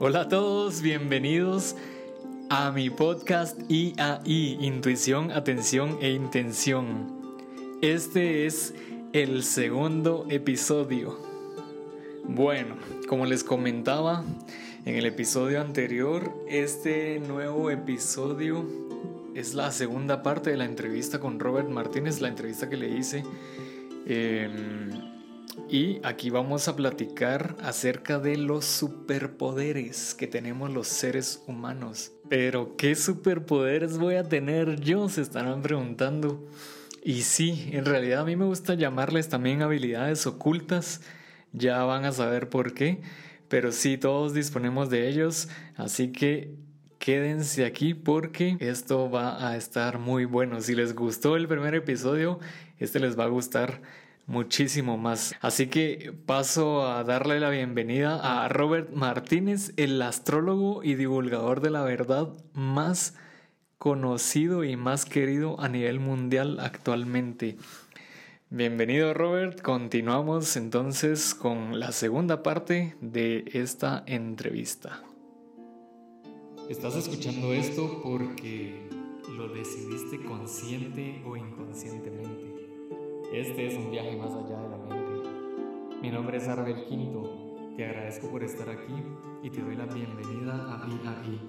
Hola a todos, bienvenidos a mi podcast IAI, Intuición, Atención e Intención. Este es el segundo episodio. Bueno, como les comentaba en el episodio anterior, este nuevo episodio es la segunda parte de la entrevista con Robert Martínez, la entrevista que le hice. Em, y aquí vamos a platicar acerca de los superpoderes que tenemos los seres humanos. Pero, ¿qué superpoderes voy a tener yo? Se estarán preguntando. Y sí, en realidad a mí me gusta llamarles también habilidades ocultas. Ya van a saber por qué. Pero sí, todos disponemos de ellos. Así que quédense aquí porque esto va a estar muy bueno. Si les gustó el primer episodio, este les va a gustar muchísimo más. Así que paso a darle la bienvenida a Robert Martínez, el astrólogo y divulgador de la verdad más conocido y más querido a nivel mundial actualmente. Bienvenido Robert, continuamos entonces con la segunda parte de esta entrevista. Estás escuchando esto porque lo decidiste consciente o inconscientemente. Este es un viaje más allá de la mente. Mi nombre es Arbel Quinto. Te agradezco por estar aquí y te doy la bienvenida a IAI.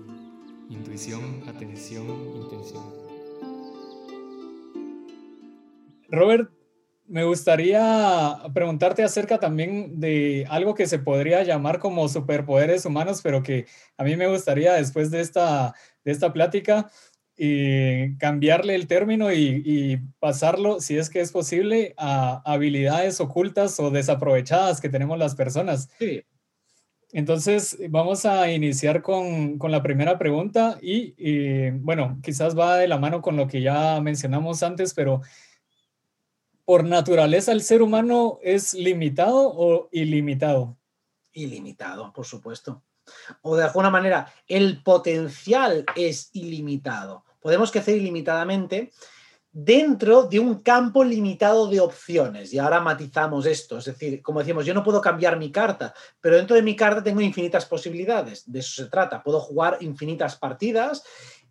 Intuición, atención, intención. Robert, me gustaría preguntarte acerca también de algo que se podría llamar como superpoderes humanos, pero que a mí me gustaría después de esta, de esta plática y cambiarle el término y, pasarlo, si es que es posible, a habilidades ocultas o desaprovechadas que tenemos las personas. Sí. Entonces, vamos a iniciar con, la primera pregunta y, bueno, quizás va de la mano con lo que ya mencionamos antes, pero por naturaleza el ser humano es limitado o ilimitado? Ilimitado, por supuesto. O de alguna manera, el potencial es ilimitado podemos crecer ilimitadamente dentro de un campo limitado de opciones. Y ahora matizamos esto. Es decir, como decimos, yo no puedo cambiar mi carta, pero dentro de mi carta tengo infinitas posibilidades. De eso se trata. Puedo jugar infinitas partidas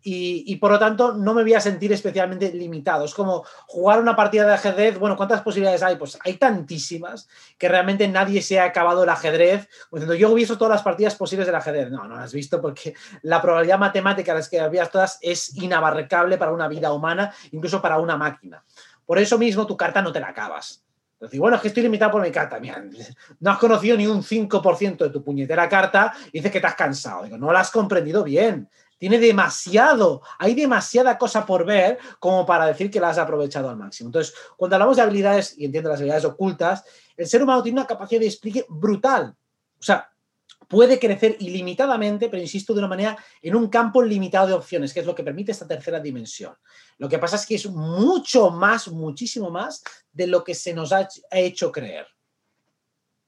y, por lo tanto no me voy a sentir especialmente limitado. Es como jugar una partida de ajedrez, bueno, ¿cuántas posibilidades hay? Pues hay tantísimas que realmente nadie se ha acabado el ajedrez diciendo yo he visto todas las partidas posibles del ajedrez. No, no las has visto porque la probabilidad matemática de las que habías todas es inabarcable para una vida humana, incluso para una máquina. Por eso mismo tu carta no te la acabas. Decir, bueno, es que estoy limitado por mi carta. Mira, no has conocido ni un 5% de tu puñetera carta y dices que te has cansado. Digo, no la has comprendido bien tiene demasiado, hay demasiada cosa por ver como para decir que la has aprovechado al máximo. Entonces, cuando hablamos de habilidades, y entiendo las habilidades ocultas, el ser humano tiene una capacidad de explique brutal. O sea, puede crecer ilimitadamente, pero insisto, de una manera en un campo limitado de opciones, que es lo que permite esta tercera dimensión. Lo que pasa es que es mucho más, muchísimo más de lo que se nos ha hecho creer.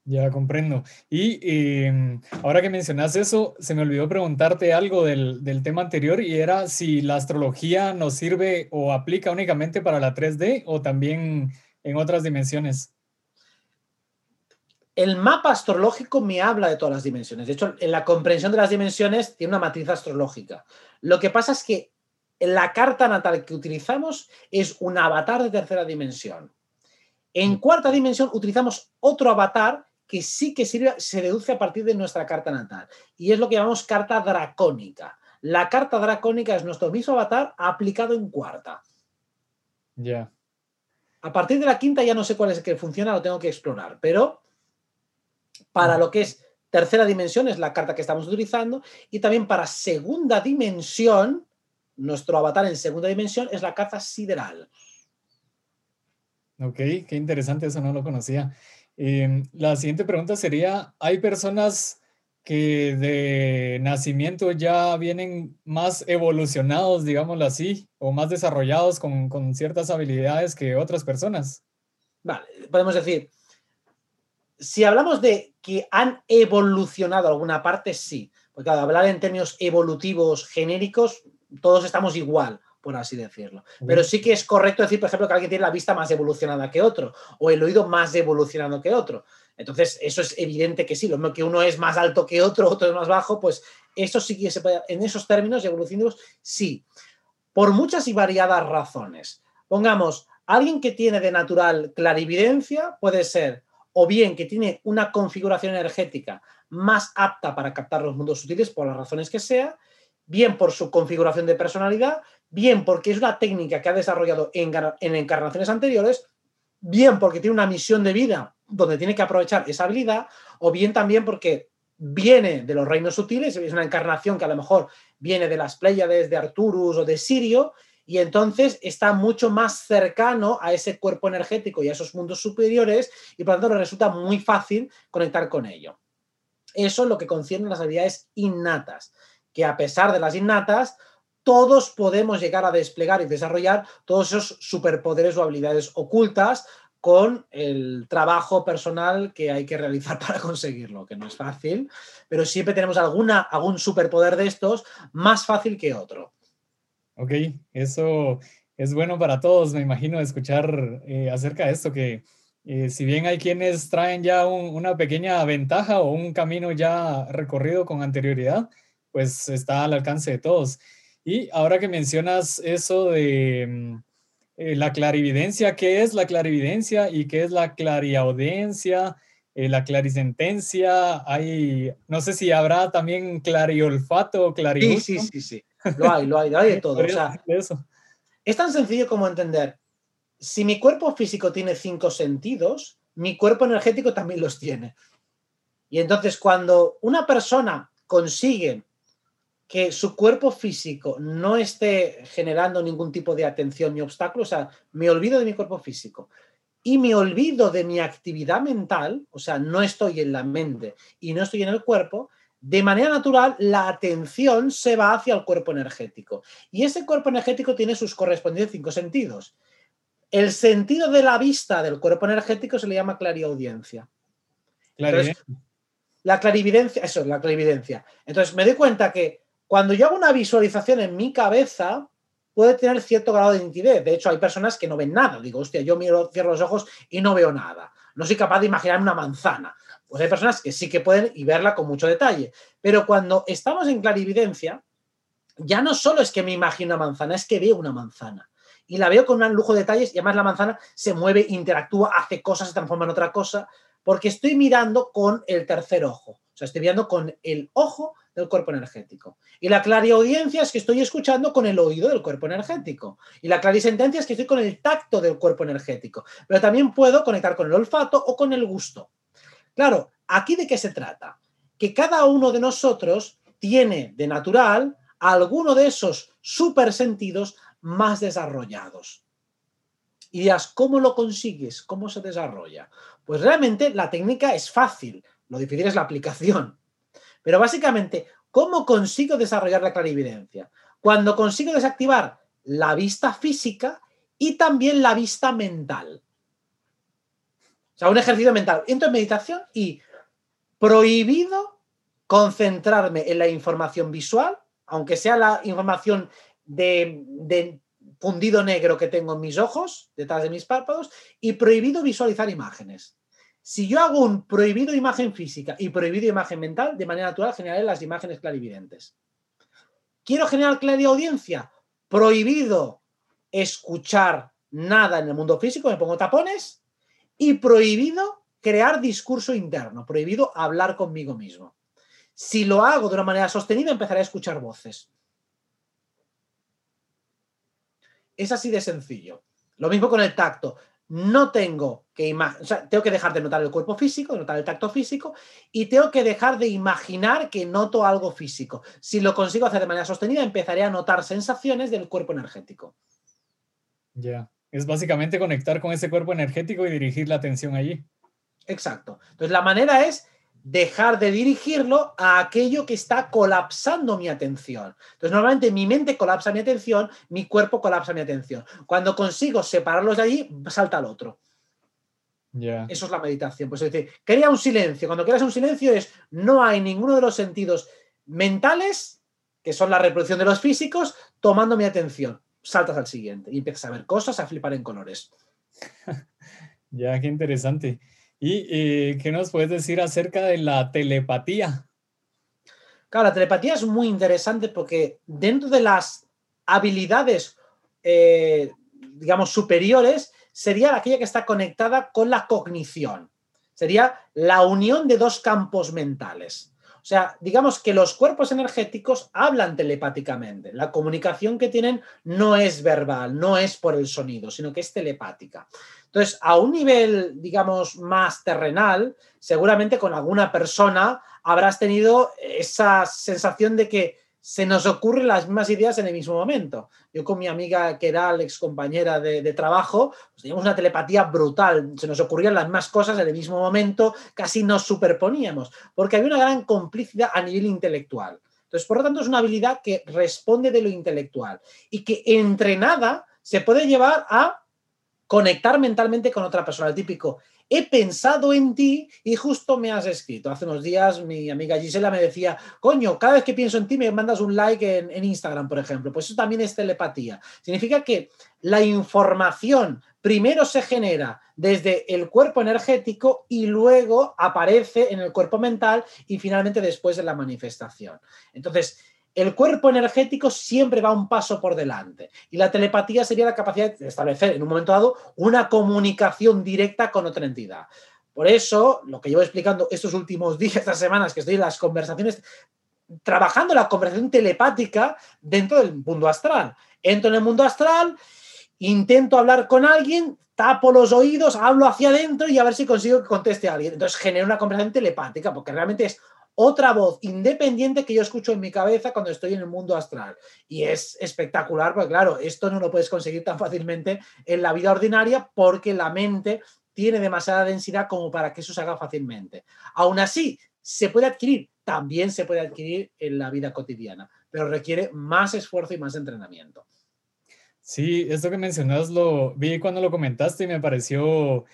Ya comprendo. Y em, ahora que mencionas eso, se me olvidó preguntarte algo del, tema anterior y era si la astrología nos sirve o aplica únicamente para la 3D o también en otras dimensiones. El mapa astrológico me habla de todas las dimensiones. De hecho, en la comprensión de las dimensiones tiene una matriz astrológica. Lo que pasa es que la carta natal que utilizamos es un avatar de tercera dimensión. En cuarta dimensión utilizamos otro avatar que sí que sirve, se deduce a partir de nuestra carta natal. Y es lo que llamamos carta dracónica. La carta dracónica es nuestro mismo avatar aplicado en cuarta. Ya. A partir de la quinta ya no sé cuál es el que funciona, lo tengo que explorar. Pero para lo que es tercera dimensión es la carta que estamos utilizando. Y también para segunda dimensión, nuestro avatar en segunda dimensión es la carta sideral. Ok, qué interesante, eso no lo conocía. Em, la siguiente pregunta sería, ¿hay personas que de nacimiento ya vienen más evolucionados, digámoslo así, o más desarrollados con, ciertas habilidades que otras personas? Vale, podemos decir, si hablamos de que han evolucionado alguna parte, sí, porque al hablar en términos evolutivos genéricos, todos estamos igual por así decirlo. Pero sí que es correcto decir, por ejemplo, que alguien tiene la vista más evolucionada que otro o el oído más evolucionado que otro. Entonces, eso es evidente que sí, lo mismo que uno es más alto que otro, otro es más bajo, pues eso sí que se puede, en esos términos evolutivos, sí, por muchas y variadas razones. Pongamos, alguien que tiene de natural clarividencia puede ser o bien que tiene una configuración energética más apta para captar los mundos sutiles por las razones que sea, bien por su configuración de personalidad, bien porque es una técnica que ha desarrollado en, en encarnaciones anteriores, bien porque tiene una misión de vida donde tiene que aprovechar esa habilidad, o bien también porque viene de los reinos sutiles, es una encarnación que a lo mejor viene de las Pléyades, de Arturus o de Sirio, y entonces está mucho más cercano a ese cuerpo energético y a esos mundos superiores, y por lo tanto le resulta muy fácil conectar con ello. Eso es lo que concierne las habilidades innatas, que a pesar de las innatas, todos podemos llegar a desplegar y desarrollar todos esos superpoderes o habilidades ocultas con el trabajo personal que hay que realizar para conseguirlo, que no es fácil, pero siempre tenemos alguna, algún superpoder de estos más fácil que otro. Ok, eso es bueno para todos, me imagino, escuchar eh, acerca de esto, que eh, si bien hay quienes traen ya una pequeña ventaja o un camino ya recorrido con anterioridad, pues está al alcance de todos. Y ahora que mencionas eso de mm, eh, la clarividencia, ¿qué es la clarividencia y qué es la clariaudiencia? Eh, la clarisentencia, hay, no sé si habrá también clariolfato o Sí, sí, sí, sí, lo hay, lo hay, lo hay de todo. es tan sencillo como entender, si mi cuerpo físico tiene cinco sentidos, mi cuerpo energético también los tiene. Y entonces cuando una persona consigue que su cuerpo físico no esté generando ningún tipo de atención ni obstáculo, o sea, me olvido de mi cuerpo físico y me olvido de mi actividad mental, o sea, no estoy en la mente y no estoy en el cuerpo, de manera natural la atención se va hacia el cuerpo energético. Y ese cuerpo energético tiene sus correspondientes cinco sentidos. El sentido de la vista del cuerpo energético se le llama clariaudiencia. Entonces, la clarividencia, eso es la clarividencia. Entonces me doy cuenta que cuando yo hago una visualización en mi cabeza, puede tener cierto grado de nitidez. De hecho, hay personas que no ven nada. Digo, hostia, yo miro, cierro los ojos y no veo nada. No soy capaz de imaginar una manzana. Pues hay personas que sí que pueden y verla con mucho detalle. Pero cuando estamos en clarividencia, ya no solo es que me imagino una manzana, es que veo una manzana. Y la veo con un lujo de detalles y además la manzana se mueve, interactúa, hace cosas, se transforma en otra cosa, porque estoy mirando con el tercer ojo. O sea, estoy mirando con el ojo del cuerpo energético. Y la clariaudiencia es que estoy escuchando con el oído del cuerpo energético. Y la clarisentencia es que estoy con el tacto del cuerpo energético. Pero también puedo conectar con el olfato o con el gusto. Claro, ¿aquí de qué se trata? Que cada uno de nosotros tiene de natural alguno de esos supersentidos más desarrollados. Y dirás, ¿cómo lo consigues? ¿Cómo se desarrolla? Pues realmente la técnica es fácil, lo difícil es la aplicación. Pero básicamente, ¿cómo consigo desarrollar la clarividencia? Cuando consigo desactivar la vista física y también la vista mental. O sea, un ejercicio mental. Entro en meditación y prohibido concentrarme en la información visual, aunque sea la información de, de, fundido negro que tengo en mis ojos, detrás de mis párpados, y prohibido visualizar imágenes. Si yo hago un prohibido imagen física y prohibido imagen mental, de manera natural generaré las imágenes clarividentes. Quiero generar clariaudiencia. Prohibido escuchar nada en el mundo físico, me pongo tapones. Y prohibido crear discurso interno, prohibido hablar conmigo mismo. Si lo hago de una manera sostenida, empezaré a escuchar voces. Es así de sencillo. Lo mismo con el tacto no tengo que o sea, tengo que dejar de notar el cuerpo físico, de notar el tacto físico y tengo que dejar de imaginar que noto algo físico. Si lo consigo hacer de manera sostenida, empezaré a notar sensaciones del cuerpo energético. Ya, es básicamente conectar con ese cuerpo energético y dirigir la atención allí. Exacto. Entonces la manera es dejar de dirigirlo a aquello que está colapsando mi atención. Entonces, normalmente mi mente colapsa mi atención, mi cuerpo colapsa mi atención. Cuando consigo separarlos de allí, salta al otro. Eso es la meditación. Pues es decir, crea un silencio. Cuando creas un silencio es no hay ninguno de los sentidos mentales, que son la reproducción de los físicos, tomando mi atención. Saltas al siguiente y empiezas a ver cosas, a flipar en colores. ya, qué interesante. ¿Y eh, qué nos puedes decir acerca de la telepatía? Claro, la telepatía es muy interesante porque dentro de las habilidades, eh, digamos, superiores, sería aquella que está conectada con la cognición. Sería la unión de dos campos mentales. O sea, digamos que los cuerpos energéticos hablan telepáticamente. La comunicación que tienen no es verbal, no es por el sonido, sino que es telepática. Entonces, a un nivel, digamos, más terrenal, seguramente con alguna persona habrás tenido esa sensación de que se nos ocurren las mismas ideas en el mismo momento. Yo con mi amiga, que era la ex compañera de, trabajo, pues teníamos una telepatía brutal, se nos ocurrían las mismas cosas en el mismo momento, casi nos superponíamos, porque había una gran complicidad a nivel intelectual. Entonces, por lo tanto, es una habilidad que responde de lo intelectual y que entrenada se puede llevar a conectar mentalmente con otra persona. El típico, he pensado en ti y justo me has escrito. Hace unos días mi amiga Gisela me decía, coño, cada vez que pienso en ti me mandas un like en, Instagram, por ejemplo. Pues eso también es telepatía. Significa que la información primero se genera desde el cuerpo energético y luego aparece en el cuerpo mental y finalmente después de la manifestación. Entonces, el cuerpo energético siempre va un paso por delante y la telepatía sería la capacidad de establecer en un momento dado una comunicación directa con otra entidad. Por eso, lo que llevo explicando estos últimos días, estas semanas que estoy en las conversaciones, trabajando la conversación telepática dentro del mundo astral. Entro en el mundo astral, intento hablar con alguien, tapo los oídos, hablo hacia adentro y a ver si consigo que conteste a alguien. Entonces genero una conversación telepática, porque realmente es otra voz independiente que yo escucho en mi cabeza cuando estoy en el mundo astral. Y es espectacular, porque claro, esto no lo puedes conseguir tan fácilmente en la vida ordinaria porque la mente tiene demasiada densidad como para que eso se haga fácilmente. Aún así, se puede adquirir, también se puede adquirir en la vida cotidiana, pero requiere más esfuerzo y más entrenamiento. Sí, esto que mencionas lo vi cuando lo comentaste y me pareció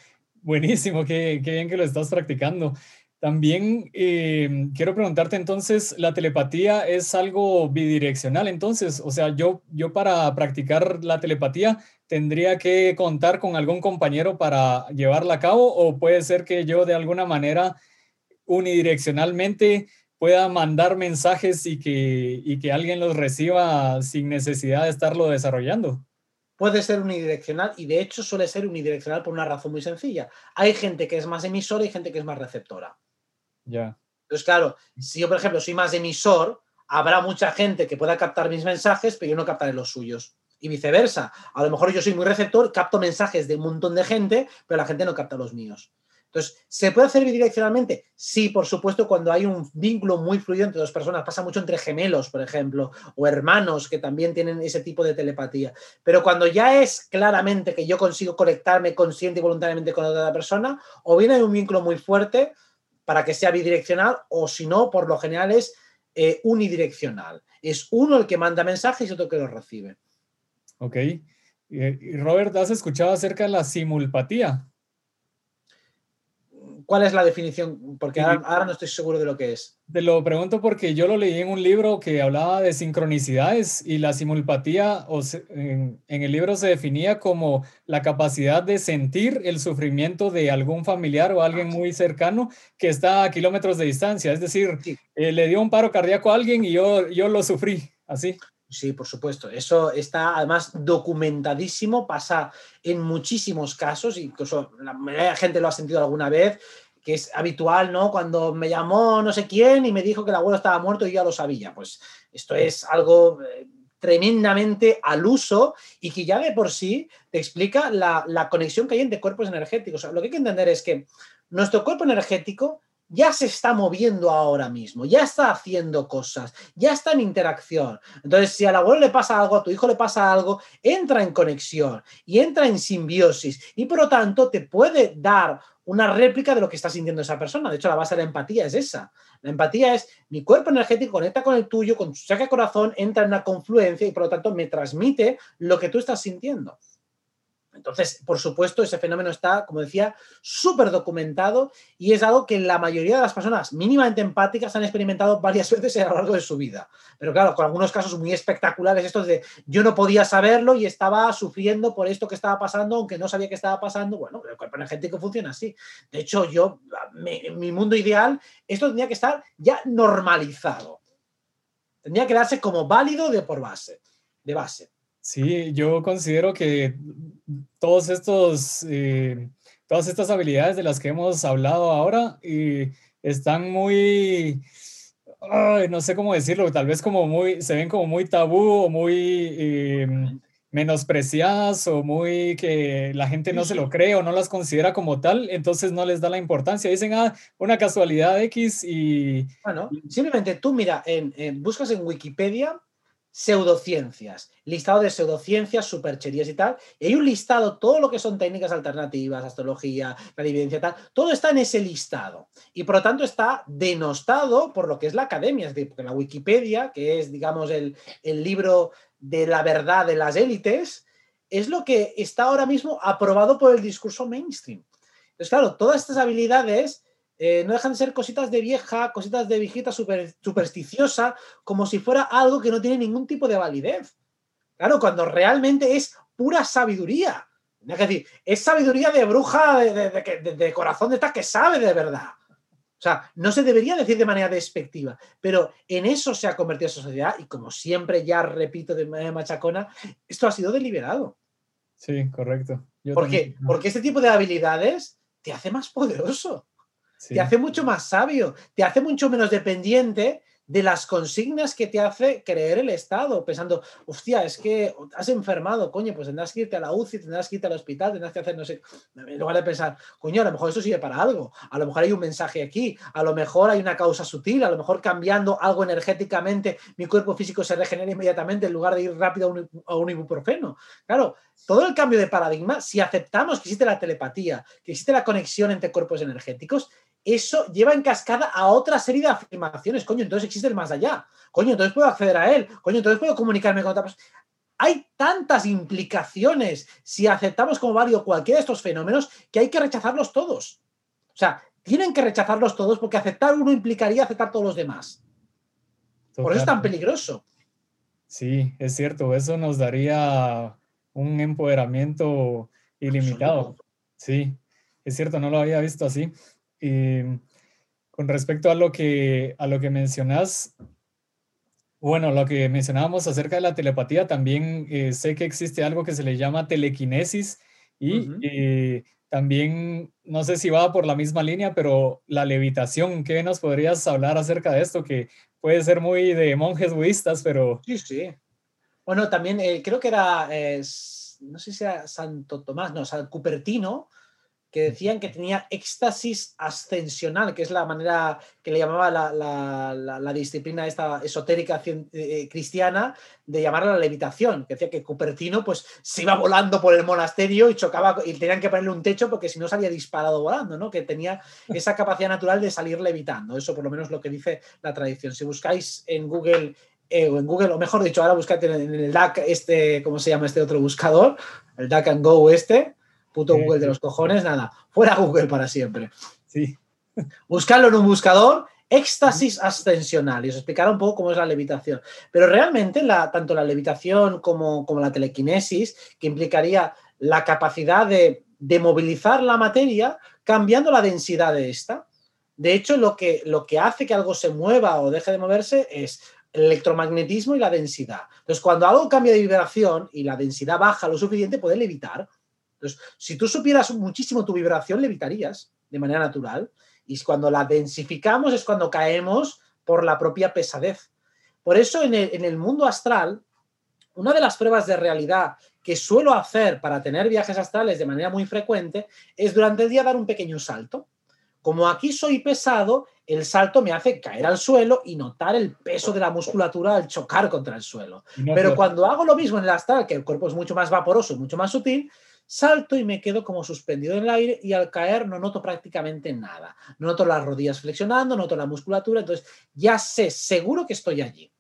buenísimo, qué, bien que lo estás practicando. También eh, quiero preguntarte entonces, ¿la telepatía es algo bidireccional entonces? O sea, yo, yo para practicar la telepatía tendría que contar con algún compañero para llevarla a cabo o puede ser que yo de alguna manera unidireccionalmente pueda mandar mensajes y que, y que alguien los reciba sin necesidad de estarlo desarrollando puede ser unidireccional y de hecho suele ser unidireccional por una razón muy sencilla. Hay gente que es más emisora y gente que es más receptora. Ya. Entonces, claro, si yo, por ejemplo, soy más emisor, habrá mucha gente que pueda captar mis mensajes, pero yo no captaré los suyos. Y viceversa. A lo mejor yo soy muy receptor, capto mensajes de un montón de gente, pero la gente no capta los míos. Entonces, ¿se puede hacer bidireccionalmente? Sí, por supuesto, cuando hay un vínculo muy fluido entre dos personas. Pasa mucho entre gemelos, por ejemplo, o hermanos que también tienen ese tipo de telepatía. Pero cuando ya es claramente que yo consigo conectarme consciente y voluntariamente con otra persona, o bien hay un vínculo muy fuerte, para que sea bidireccional o si no, por lo general es eh, unidireccional. Es uno el que manda mensajes y otro que los recibe. Ok. Y Robert, ¿has escuchado acerca de la simulpatía? ¿Cuál es la definición? Porque ahora, no estoy seguro de lo que es. Te lo pregunto porque yo lo leí en un libro que hablaba de sincronicidades y la simulpatía en, el libro se definía como la capacidad de sentir el sufrimiento de algún familiar o alguien muy cercano que está a kilómetros de distancia. Es decir, eh, le dio un paro cardíaco a alguien y yo, yo lo sufrí, así. Sí, por supuesto. Eso está además documentadísimo, pasa en muchísimos casos, incluso la gente lo ha sentido alguna vez, que es habitual, ¿no? Cuando me llamó no sé quién y me dijo que el abuelo estaba muerto y ya lo sabía. Pues esto es algo eh, tremendamente al uso y que ya de por sí te explica la conexión que hay entre cuerpos energéticos. lo que hay que entender es que nuestro cuerpo energético ya se está moviendo ahora mismo, ya está haciendo cosas, ya está en interacción. Entonces, si al abuelo le pasa algo, a tu hijo le pasa algo, entra en conexión y entra en simbiosis y por lo tanto te puede dar una réplica de lo que está sintiendo esa persona. De hecho, la base de la empatía es esa. La empatía es mi cuerpo energético conecta con el tuyo, con saca corazón, entra en una confluencia y por lo tanto me transmite lo que tú estás sintiendo. Entonces, por supuesto, ese fenómeno está, como decía, súper documentado y es algo que la mayoría de las personas mínimamente empáticas han experimentado varias veces a lo largo de su vida. Pero claro, con algunos casos muy espectaculares, estos de yo no podía saberlo y estaba sufriendo por esto que estaba pasando, aunque no sabía que estaba pasando. Bueno, el cuerpo energético funciona así. De hecho, yo, mi mundo ideal, esto tendría que estar ya normalizado. Tendría que darse como válido de por base, de base. Sí, yo considero que todos estos, eh, todas estas habilidades de las que hemos hablado ahora eh, están muy, no sé cómo decirlo, tal vez como muy, se ven como muy tabú o muy eh, menospreciadas o muy que la gente no se lo cree o no las considera como tal, entonces no les da la importancia. Dicen, ah, una casualidad X y... Bueno, simplemente tú mira, en, buscas en Wikipedia pseudociencias, listado de pseudociencias, supercherías y tal, y hay un listado, todo lo que son técnicas alternativas, astrología, la evidencia tal, todo está en ese listado, y por lo tanto está denostado por lo que es la academia, es decir, porque la Wikipedia, que es, digamos, el, el libro de la verdad de las élites, es lo que está ahora mismo aprobado por el discurso mainstream. Entonces, claro, todas estas habilidades eh, no dejan de ser cositas de vieja, cositas de viejita super, supersticiosa, como si fuera algo que no tiene ningún tipo de validez. Claro, cuando realmente es pura sabiduría. Es decir, es sabiduría de bruja de, corazón de esta que sabe de verdad. O sea, no se debería decir de manera despectiva, pero en eso se ha convertido esa sociedad y como siempre ya repito de manera machacona, esto ha sido deliberado. Sí, correcto. ¿Por qué? Porque este tipo de habilidades te hace más poderoso te hace mucho más sabio, te hace mucho menos dependiente de las consignas que te hace creer el Estado, pensando, hostia, es que has enfermado, coño, pues tendrás que irte a la UCI, tendrás que irte al hospital, tendrás que hacer, no sé, en lugar de pensar, coño, a lo mejor esto sirve para algo, a lo mejor hay un mensaje aquí, a lo mejor hay una causa sutil, a lo mejor cambiando algo energéticamente, mi cuerpo físico se regenera inmediatamente en lugar de ir rápido a un, a un ibuprofeno. Claro, todo el cambio de paradigma, si aceptamos que existe la telepatía, que existe la conexión entre cuerpos energéticos, eso lleva en cascada a otra serie de afirmaciones. Coño, entonces existe el más allá. Coño, entonces puedo acceder a él. Coño, entonces puedo comunicarme con otra persona. Hay tantas implicaciones si aceptamos como válido cualquiera de estos fenómenos que hay que rechazarlos todos. O sea, tienen que rechazarlos todos porque aceptar uno implicaría aceptar todos los demás. Por eso es tan peligroso. Sí, es cierto. Eso nos daría un empoderamiento ilimitado. Sí, es cierto, no lo había visto así. Em, con respecto a lo que, a lo que mencionas, bueno, lo que mencionábamos acerca de la telepatía, también eh, sé que existe algo que se le llama telequinesis y eh, también, no sé si va por la misma línea, pero la levitación, ¿qué nos podrías hablar acerca de esto? Que puede ser muy de monjes budistas, pero... Sí, sí. Bueno, también eh, creo que era, no sé si era Santo Tomás, no, San Cupertino, que decían que tenía éxtasis ascensional, que es la manera que le llamaba la, disciplina esta esotérica eh, cristiana de llamarla la levitación, que decía que Cupertino pues se iba volando por el monasterio y chocaba y tenían que ponerle un techo porque si no salía disparado volando, ¿no? que tenía esa capacidad natural de salir levitando, eso por lo menos lo que dice la tradición. Si buscáis en Google eh, o en Google, o mejor dicho, ahora buscad en el DAC, este, ¿cómo se llama este otro buscador? El DAC and Go este, Puto Google de los cojones, nada. Fuera Google para siempre. Sí. Buscarlo en un buscador, éxtasis ascensional. Y os explicará un poco cómo es la levitación. Pero realmente, la, tanto la levitación como, como la telequinesis, que implicaría la capacidad de, de, movilizar la materia cambiando la densidad de esta. De hecho, lo que, lo que hace que algo se mueva o deje de moverse es el electromagnetismo y la densidad. Entonces, cuando algo cambia de vibración y la densidad baja lo suficiente, puede levitar. Entonces, si tú supieras muchísimo tu vibración, levitarías de manera natural. Y cuando la densificamos es cuando caemos por la propia pesadez. Por eso en el, mundo astral, una de las pruebas de realidad que suelo hacer para tener viajes astrales de manera muy frecuente es durante el día dar un pequeño salto. Como aquí soy pesado, el salto me hace caer al suelo y notar el peso de la musculatura al chocar contra el suelo. Pero cuando hago lo mismo en el astral, que el cuerpo es mucho más vaporoso, mucho más sutil, salto y me quedo como suspendido en el aire y al caer no noto prácticamente nada. No noto las rodillas flexionando, no noto la musculatura, entonces ya sé seguro que estoy allí.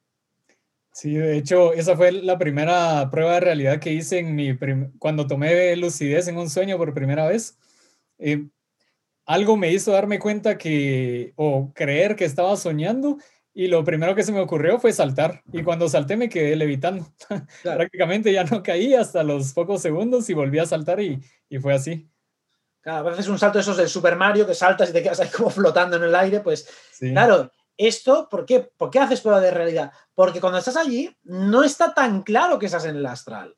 Sí, de hecho, esa fue la primera prueba de realidad que hice en mi cuando tomé lucidez en un sueño por primera vez. Eh, algo me hizo darme cuenta que, o creer que estaba soñando, y lo primero que se me ocurrió fue saltar. Y cuando salté me quedé levitando. Prácticamente ya no caí hasta los pocos segundos y volví a saltar y, y fue así. Claro, a veces un salto de esos del Super Mario que saltas y te quedas ahí como flotando en el aire, pues claro, esto, ¿por qué? ¿Por qué haces prueba de realidad? Porque cuando estás allí, no está tan claro que estás en el astral.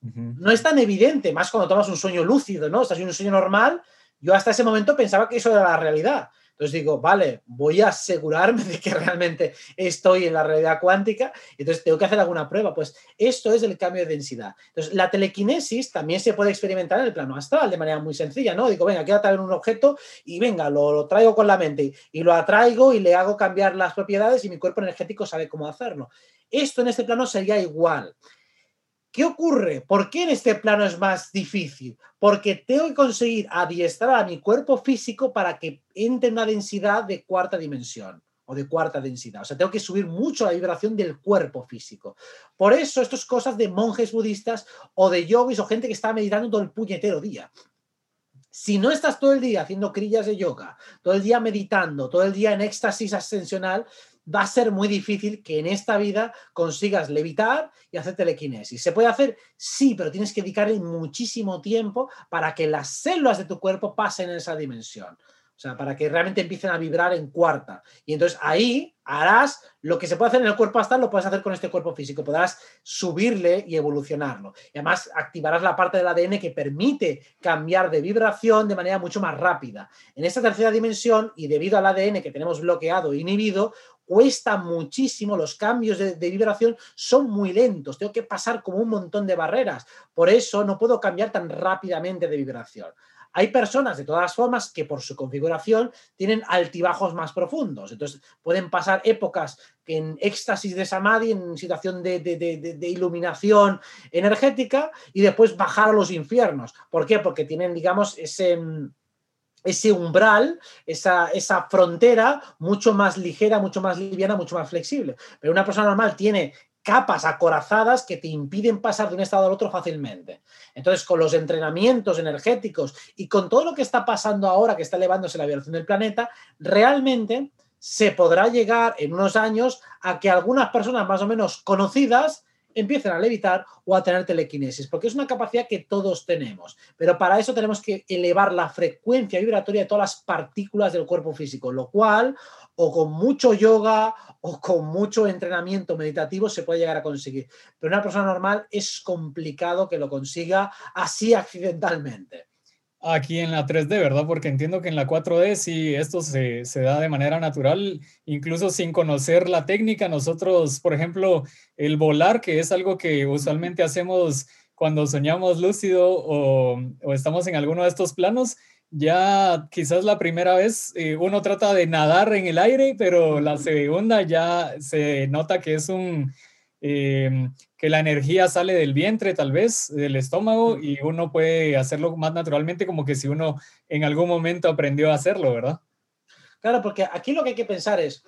No es tan evidente, más cuando tomas un sueño lúcido, ¿no? Estás en un sueño normal. Yo hasta ese momento pensaba que eso era la realidad. Entonces digo, vale, voy a asegurarme de que realmente estoy en la realidad cuántica, entonces tengo que hacer alguna prueba. Pues esto es el cambio de densidad. Entonces, la telequinesis también se puede experimentar en el plano astral de manera muy sencilla, ¿no? Digo, venga, quiero traer un objeto y venga, lo, traigo con la mente y lo atraigo y le hago cambiar las propiedades y mi cuerpo energético sabe cómo hacerlo. Esto en este plano sería igual. ¿Qué ocurre? ¿Por qué en este plano es más difícil? Porque tengo que conseguir adiestrar a mi cuerpo físico para que entre en una densidad de cuarta dimensión o de cuarta densidad. O sea, tengo que subir mucho la vibración del cuerpo físico. Por eso, esto es cosas de monjes budistas o de yogis o gente que está meditando todo el puñetero día. Si no estás todo el día haciendo crillas de yoga, todo el día meditando, todo el día en éxtasis ascensional, va a ser muy difícil que en esta vida consigas levitar y hacer telequinesis. ¿Se puede hacer? Sí, pero tienes que dedicarle muchísimo tiempo para que las células de tu cuerpo pasen en esa dimensión. O sea, para que realmente empiecen a vibrar en cuarta. Y entonces ahí harás lo que se puede hacer en el cuerpo astral, lo puedes hacer con este cuerpo físico. Podrás subirle y evolucionarlo. Y además activarás la parte del ADN que permite cambiar de vibración de manera mucho más rápida. En esta tercera dimensión, y debido al ADN que tenemos bloqueado e inhibido, cuesta muchísimo, los cambios de, vibración son muy lentos, tengo que pasar como un montón de barreras, por eso no puedo cambiar tan rápidamente de vibración. Hay personas de todas formas que por su configuración tienen altibajos más profundos, entonces pueden pasar épocas en éxtasis de samadhi, en situación de, de iluminación energética y después bajar a los infiernos. ¿Por qué? Porque tienen, digamos, ese mm, ese umbral, esa, esa, frontera mucho más ligera, mucho más liviana, mucho más flexible. Pero una persona normal tiene capas acorazadas que te impiden pasar de un estado al otro fácilmente. Entonces, con los entrenamientos energéticos y con todo lo que está pasando ahora, que está elevándose la vibración del planeta, realmente se podrá llegar en unos años a que algunas personas más o menos conocidas empiecen a levitar o a tener telequinesis, porque es una capacidad que todos tenemos. Pero para eso tenemos que elevar la frecuencia vibratoria de todas las partículas del cuerpo físico, lo cual o con mucho yoga o con mucho entrenamiento meditativo se puede llegar a conseguir. Pero una persona normal es complicado que lo consiga así accidentalmente aquí en la 3D, ¿verdad? Porque entiendo que en la 4D sí esto se, da de manera natural, incluso sin conocer la técnica. Nosotros, por ejemplo, el volar, que es algo que usualmente hacemos cuando soñamos lúcido o, estamos en alguno de estos planos, ya quizás la primera vez eh, uno trata de nadar en el aire, pero la segunda ya se nota que es un, Em, que la energía sale del vientre, tal vez, del estómago, y uno puede hacerlo más naturalmente como que si uno en algún momento aprendió a hacerlo, ¿verdad? Claro, porque aquí lo que hay que pensar es,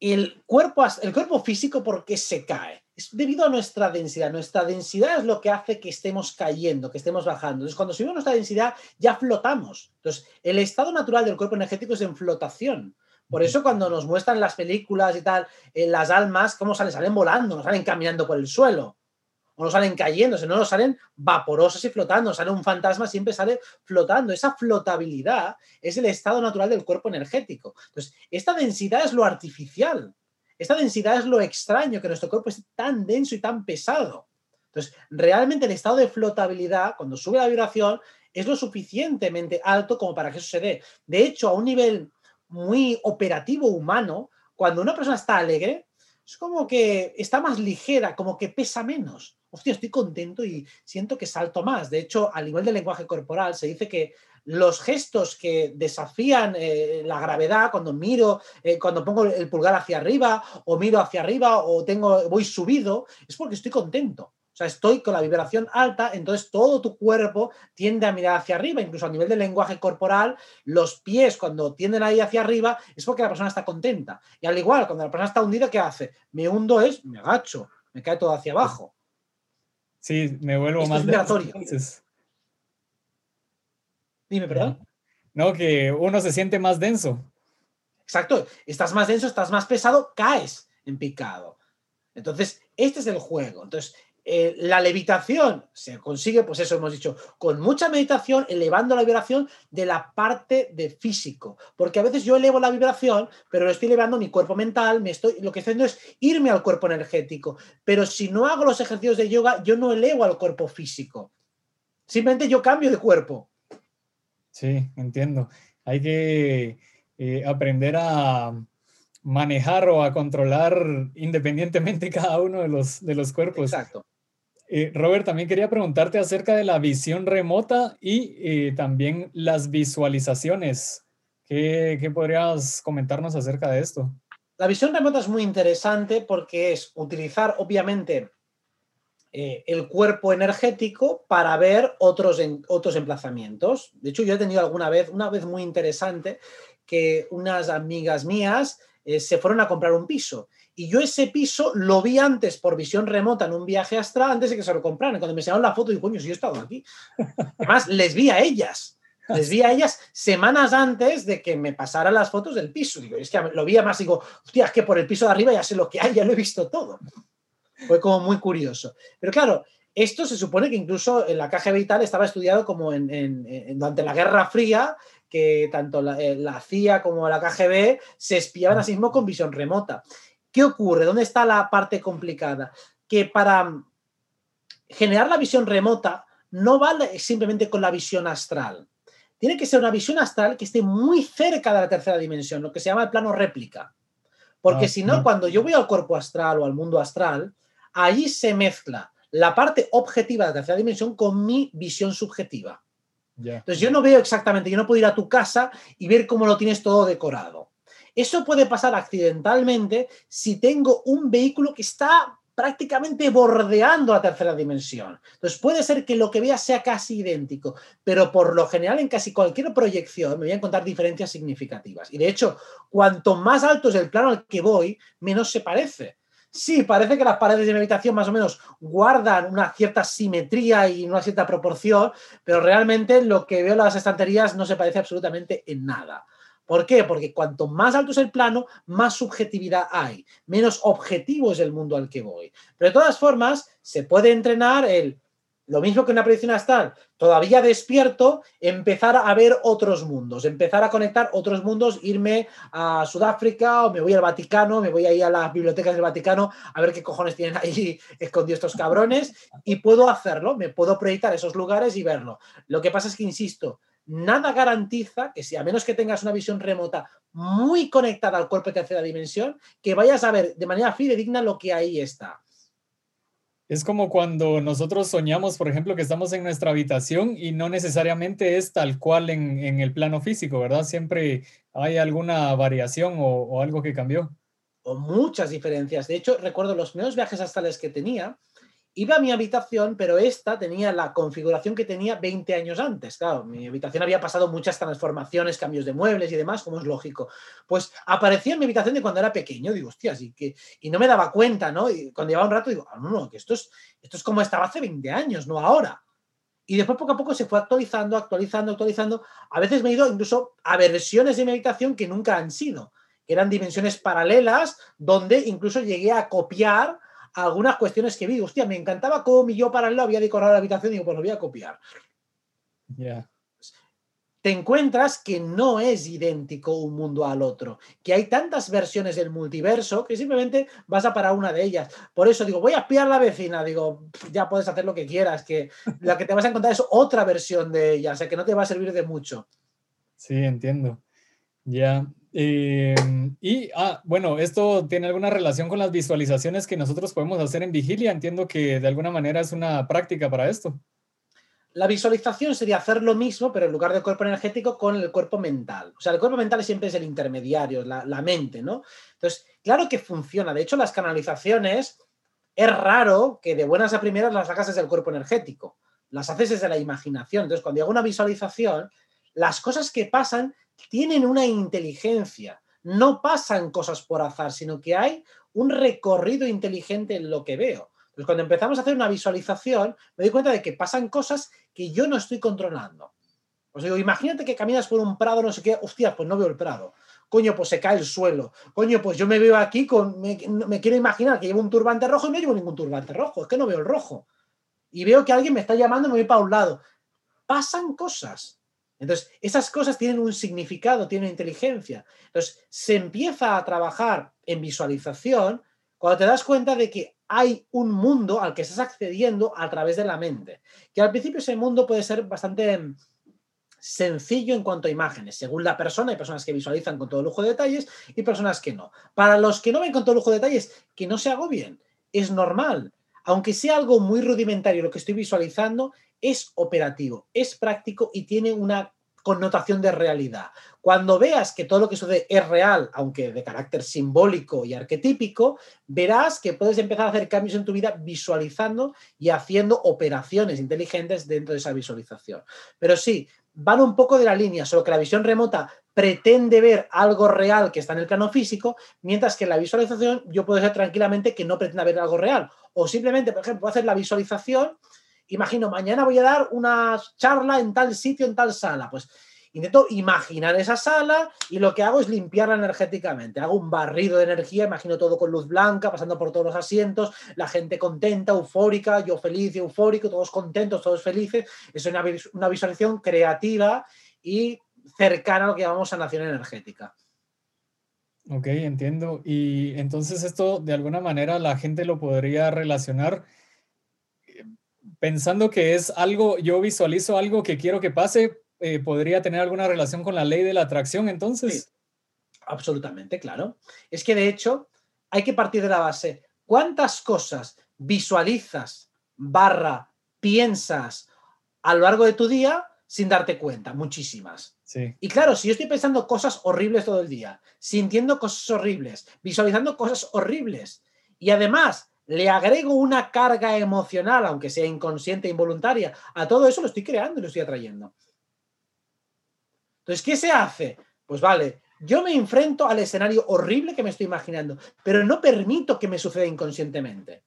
el cuerpo, el cuerpo físico, ¿por qué se cae? Es debido a nuestra densidad. Nuestra densidad es lo que hace que estemos cayendo, que estemos bajando. Entonces, cuando subimos nuestra densidad, ya flotamos. Entonces, el estado natural del cuerpo energético es en flotación. Por eso cuando nos muestran las películas y tal, en las almas, ¿cómo salen? Salen volando, no salen caminando por el suelo. O no salen cayéndose, no, salen vaporosas y flotando. Sale un fantasma, siempre sale flotando. Esa flotabilidad es el estado natural del cuerpo energético. Entonces, esta densidad es lo artificial. Esta densidad es lo extraño, que nuestro cuerpo es tan denso y tan pesado. Entonces, realmente el estado de flotabilidad, cuando sube la vibración, es lo suficientemente alto como para que eso se dé. De hecho, a un nivel muy operativo humano, cuando una persona está alegre, es como que está más ligera, como que pesa menos. Hostia, estoy contento y siento que salto más. De hecho, a nivel del lenguaje corporal se dice que los gestos que desafían eh, la gravedad, cuando miro, eh, cuando pongo el pulgar hacia arriba o miro hacia arriba o tengo, voy subido, es porque estoy contento. O sea, estoy con la vibración alta, entonces todo tu cuerpo tiende a mirar hacia arriba, incluso a nivel de lenguaje corporal, los pies cuando tienden ahí hacia arriba es porque la persona está contenta. Y al igual, cuando la persona está hundida, ¿qué hace? Me hundo es, me agacho, me cae todo hacia abajo. Sí, me vuelvo más denso. Dime, perdón. No, que uno se siente más denso. Exacto, estás más denso, estás más pesado, caes en picado. Entonces, este es el juego. Entonces, eh, la levitación se consigue, pues eso hemos dicho, con mucha meditación, elevando la vibración de la parte de físico. Porque a veces yo elevo la vibración, pero lo estoy elevando mi cuerpo mental, me estoy, lo que estoy haciendo es irme al cuerpo energético. Pero si no hago los ejercicios de yoga, yo no elevo al cuerpo físico. Simplemente yo cambio de cuerpo. Sí, entiendo. Hay que eh, aprender a manejar o a controlar independientemente cada uno de los, de los cuerpos. Exacto. Eh, Robert, también quería preguntarte acerca de la visión remota y eh, también las visualizaciones. ¿Qué, podrías comentarnos acerca de esto? La visión remota es muy interesante porque es utilizar, obviamente, eh, el cuerpo energético para ver otros, otros emplazamientos. De hecho, yo he tenido alguna vez, una vez muy interesante, que unas amigas mías se fueron a comprar un piso y yo ese piso lo vi antes por visión remota en un viaje astral antes de que se lo compraran. Cuando me enseñaron la foto, digo, coño, si yo he estado aquí. Además, les vi a ellas. Les vi a ellas semanas antes de que me pasaran las fotos del piso. Digo, es que lo vi más digo, hostia, es que por el piso de arriba ya sé lo que hay, ya lo he visto todo. Fue como muy curioso. Pero claro, esto se supone que incluso en la caja vital estaba estudiado como en, durante la Guerra Fría, que tanto la, eh, la, CIA como la KGB se espiaban a sí mismos con visión remota. ¿Qué ocurre? ¿Dónde está la parte complicada? Que para generar la visión remota no vale simplemente con la visión astral. Tiene que ser una visión astral que esté muy cerca de la tercera dimensión, lo que se llama el plano réplica. Porque ah, si no, cuando yo voy al cuerpo astral o al mundo astral, allí se mezcla la parte objetiva de la tercera dimensión con mi visión subjetiva. Entonces yo no veo exactamente, yo no puedo ir a tu casa y ver cómo lo tienes todo decorado. Eso puede pasar accidentalmente si tengo un vehículo que está prácticamente bordeando la tercera dimensión. Entonces puede ser que lo que vea sea casi idéntico, pero por lo general en casi cualquier proyección me voy a encontrar diferencias significativas. Y de hecho, cuanto más alto es el plano al que voy, menos se parece. Sí, parece que las paredes de mi habitación más o menos guardan una cierta simetría y una cierta proporción, pero realmente lo que veo en las estanterías no se parece absolutamente en nada. ¿Por qué? Porque cuanto más alto es el plano, más subjetividad hay, menos objetivo es el mundo al que voy. Pero de todas formas, se puede entrenar el, lo mismo que una predicción astral, todavía despierto, empezar a ver otros mundos, empezar a conectar otros mundos, irme a Sudáfrica o me voy al Vaticano, me voy ahí a las bibliotecas del Vaticano a ver qué cojones tienen ahí escondidos estos cabrones y puedo hacerlo, me puedo proyectar esos lugares y verlo. Lo que pasa es que, insisto, nada garantiza que si a menos que tengas una visión remota muy conectada al cuerpo de tercera dimensión, que vayas a ver de manera fidedigna lo que ahí está. Es como cuando nosotros soñamos, por ejemplo, que estamos en nuestra habitación y no necesariamente es tal cual en, el plano físico, ¿verdad? Siempre hay alguna variación o, algo que cambió. O muchas diferencias. De hecho, recuerdo los primeros viajes astrales que tenía, Iba a mi habitación, pero esta tenía la configuración que tenía 20 años antes. Claro, mi habitación había pasado muchas transformaciones, cambios de muebles y demás, como es lógico. Pues aparecía en mi habitación de cuando era pequeño, digo, hostias, y, que, y no me daba cuenta, ¿no? Y cuando llevaba un rato, digo, ah, no, no, que esto es, esto es como estaba hace 20 años, no ahora. Y después poco a poco se fue actualizando, actualizando, actualizando. A veces me he ido incluso a versiones de mi habitación que nunca han sido, que eran dimensiones paralelas, donde incluso llegué a copiar algunas cuestiones que vi. Hostia, me encantaba cómo mi yo paralelo había decorado la habitación y digo, pues lo voy a copiar. Ya. Te encuentras que no es idéntico un mundo al otro, que hay tantas versiones del multiverso que simplemente vas a parar una de ellas. Por eso digo, voy a espiar a la vecina, digo, ya puedes hacer lo que quieras, que la que te vas a encontrar es otra versión de ella, o sea que no te va a servir de mucho. Sí, entiendo. Ya. Em, y, ah, bueno, esto tiene alguna relación con las visualizaciones que nosotros podemos hacer en vigilia. Entiendo que de alguna manera es una práctica para esto. La visualización sería hacer lo mismo, pero en lugar del cuerpo energético, con el cuerpo mental. O sea, el cuerpo mental siempre es el intermediario, la, la mente, ¿no? Entonces, claro que funciona. De hecho, las canalizaciones es raro que de buenas a primeras las hagas desde el cuerpo energético, las haces desde la imaginación. Entonces, cuando hago una visualización, las cosas que pasan tienen una inteligencia, no pasan cosas por azar, sino que hay un recorrido inteligente en lo que veo. Entonces, cuando empezamos a hacer una visualización, me doy cuenta de que pasan cosas que yo no estoy controlando. Os digo, imagínate que caminas por un prado, no sé qué, hostia, pues no veo el prado. Coño, pues se cae el suelo. Coño, pues yo me veo aquí con. Me, me quiero imaginar que llevo un turbante rojo y no llevo ningún turbante rojo. Es que no veo el rojo. Y veo que alguien me está llamando y me voy para un lado. Pasan cosas. Entonces, esas cosas tienen un significado, tienen inteligencia. Entonces, se empieza a trabajar en visualización cuando te das cuenta de que hay un mundo al que estás accediendo a través de la mente. Que al principio ese mundo puede ser bastante sencillo en cuanto a imágenes. Según la persona, hay personas que visualizan con todo lujo de detalles y personas que no. Para los que no ven con todo lujo de detalles, que no se agobien. Es normal. Aunque sea algo muy rudimentario lo que estoy visualizando, es operativo, es práctico y tiene una connotación de realidad. Cuando veas que todo lo que sucede es real, aunque de carácter simbólico y arquetípico, verás que puedes empezar a hacer cambios en tu vida visualizando y haciendo operaciones inteligentes dentro de esa visualización. Pero sí, van un poco de la línea, solo que la visión remota pretende ver algo real que está en el plano físico, mientras que en la visualización yo puedo ser tranquilamente que no pretenda ver algo real. O simplemente, por ejemplo, hacer la visualización, imagino, mañana voy a dar una charla en tal sitio, en tal sala. Pues Intento imaginar esa sala y lo que hago es limpiarla energéticamente. Hago un barrido de energía, imagino todo con luz blanca, pasando por todos los asientos, la gente contenta, eufórica, yo feliz y eufórico, todos contentos, todos felices. Es una, una visualización creativa y cercana a lo que llamamos sanación energética. Ok, entiendo. Y entonces esto de alguna manera la gente lo podría relacionar pensando que es algo, yo visualizo algo que quiero que pase, eh, podría tener alguna relación con la ley de la atracción entonces. absolutamente, claro. Es que de hecho hay que partir de la base. ¿Cuántas cosas visualizas, barra, piensas a lo largo de tu día sin darte cuenta? Muchísimas. Sí. Y claro, si yo estoy pensando cosas horribles todo el día, sintiendo cosas horribles, visualizando cosas horribles, y además le agrego una carga emocional, aunque sea inconsciente e involuntaria, a todo eso lo estoy creando y lo estoy atrayendo. Entonces, ¿qué se hace? Pues vale, yo me enfrento al escenario horrible que me estoy imaginando, pero no permito que me suceda inconscientemente.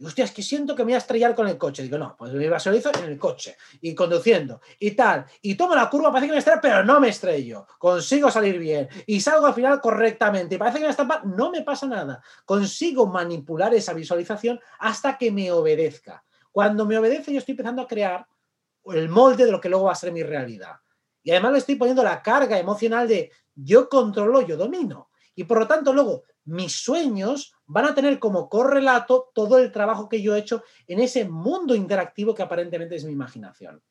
Hostia, es que siento que me voy a estrellar con el coche. Digo, no, pues me visualizo en el coche y conduciendo y tal. Y tomo la curva, parece que me estrello, pero no me estrello. Consigo salir bien y salgo al final correctamente. Y parece que me estampa, no me pasa nada. Consigo manipular esa visualización hasta que me obedezca. Cuando me obedece, yo estoy empezando a crear el molde de lo que luego va a ser mi realidad. Y además le estoy poniendo la carga emocional de yo controlo, yo domino. Y por lo tanto, luego, mis sueños van a tener como correlato todo el trabajo que yo he hecho en ese mundo interactivo que aparentemente es mi imaginación.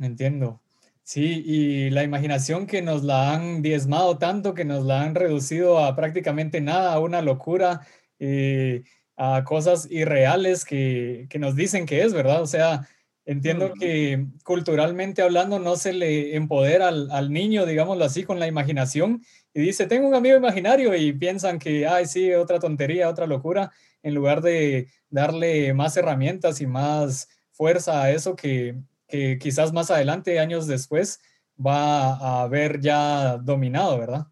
Entiendo. Sí, y la imaginación que nos la han diezmado tanto, que nos la han reducido a prácticamente nada, a una locura, eh, a cosas irreales que, que, nos dicen que es, ¿verdad? O sea, Entiendo que culturalmente hablando no se le empodera al, niño, digámoslo así, con la imaginación y dice, tengo un amigo imaginario y piensan que, ay, sí, otra tontería, otra locura, en lugar de darle más herramientas y más fuerza a eso que, quizás más adelante, años después, va a haber ya dominado, ¿verdad?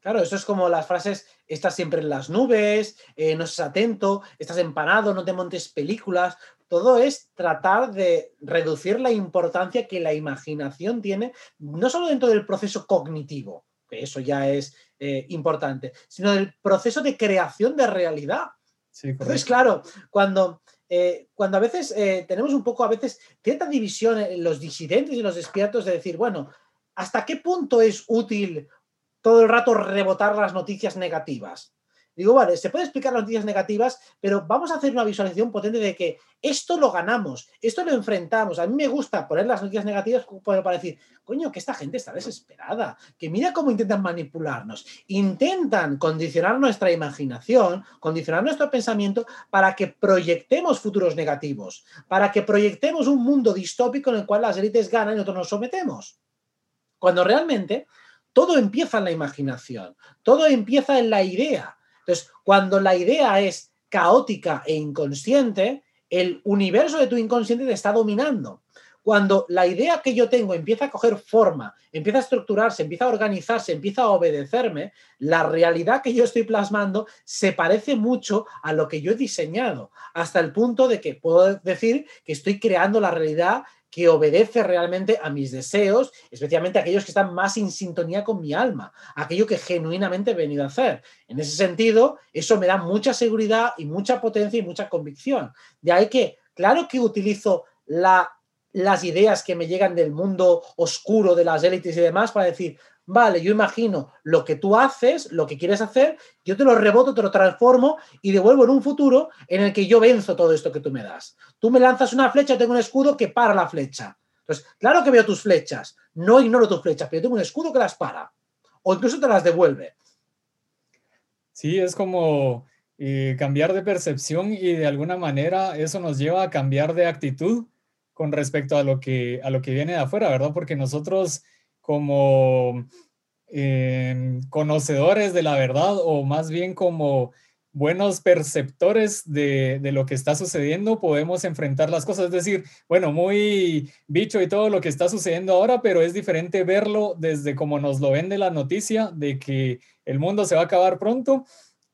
Claro, eso es como las frases, estás siempre en las nubes, eh, no estás atento, estás empanado, no te montes películas, todo es tratar de reducir la importancia que la imaginación tiene, no solo dentro del proceso cognitivo, que eso ya es eh, importante, sino del proceso de creación de realidad. Entonces, claro, cuando, eh, cuando a veces eh, tenemos un poco, a veces, cierta división en los disidentes y los despiertos de decir, bueno, ¿hasta qué punto es útil todo el rato rebotar las noticias negativas? Digo, vale, se puede explicar las noticias negativas, pero vamos a hacer una visualización potente de que esto lo ganamos, esto lo enfrentamos. A mí me gusta poner las noticias negativas para decir, coño, que esta gente está desesperada, que mira cómo intentan manipularnos, intentan condicionar nuestra imaginación, condicionar nuestro pensamiento para que proyectemos futuros negativos, para que proyectemos un mundo distópico en el cual las élites ganan y nosotros nos sometemos. Cuando realmente todo empieza en la imaginación, todo empieza en la idea. Entonces, cuando la idea es caótica e inconsciente, el universo de tu inconsciente te está dominando. Cuando la idea que yo tengo empieza a coger forma, empieza a estructurarse, empieza a organizarse, empieza a obedecerme, la realidad que yo estoy plasmando se parece mucho a lo que yo he diseñado, hasta el punto de que puedo decir que estoy creando la realidad que obedece realmente a mis deseos, especialmente aquellos que están más en sintonía con mi alma, aquello que genuinamente he venido a hacer. En ese sentido, eso me da mucha seguridad y mucha potencia y mucha convicción. De ahí que, claro que utilizo la, las ideas que me llegan del mundo oscuro de las élites y demás para decir, vale, yo imagino lo que tú haces, lo que quieres hacer, yo te lo reboto, te lo transformo y devuelvo en un futuro en el que yo venzo todo esto que tú me das. Tú me lanzas una flecha, tengo un escudo que para la flecha. Entonces, claro que veo tus flechas, no ignoro tus flechas, pero yo tengo un escudo que las para o incluso te las devuelve. Sí, es como eh, cambiar de percepción y de alguna manera eso nos lleva a cambiar de actitud con respecto a lo que, a lo que viene de afuera, ¿verdad? Porque nosotros como em, conocedores de la verdad o más bien como buenos perceptores de, de, lo que está sucediendo, podemos enfrentar las cosas. Es decir, bueno, muy bicho y todo lo que está sucediendo ahora, pero es diferente verlo desde como nos lo vende la noticia de que el mundo se va a acabar pronto,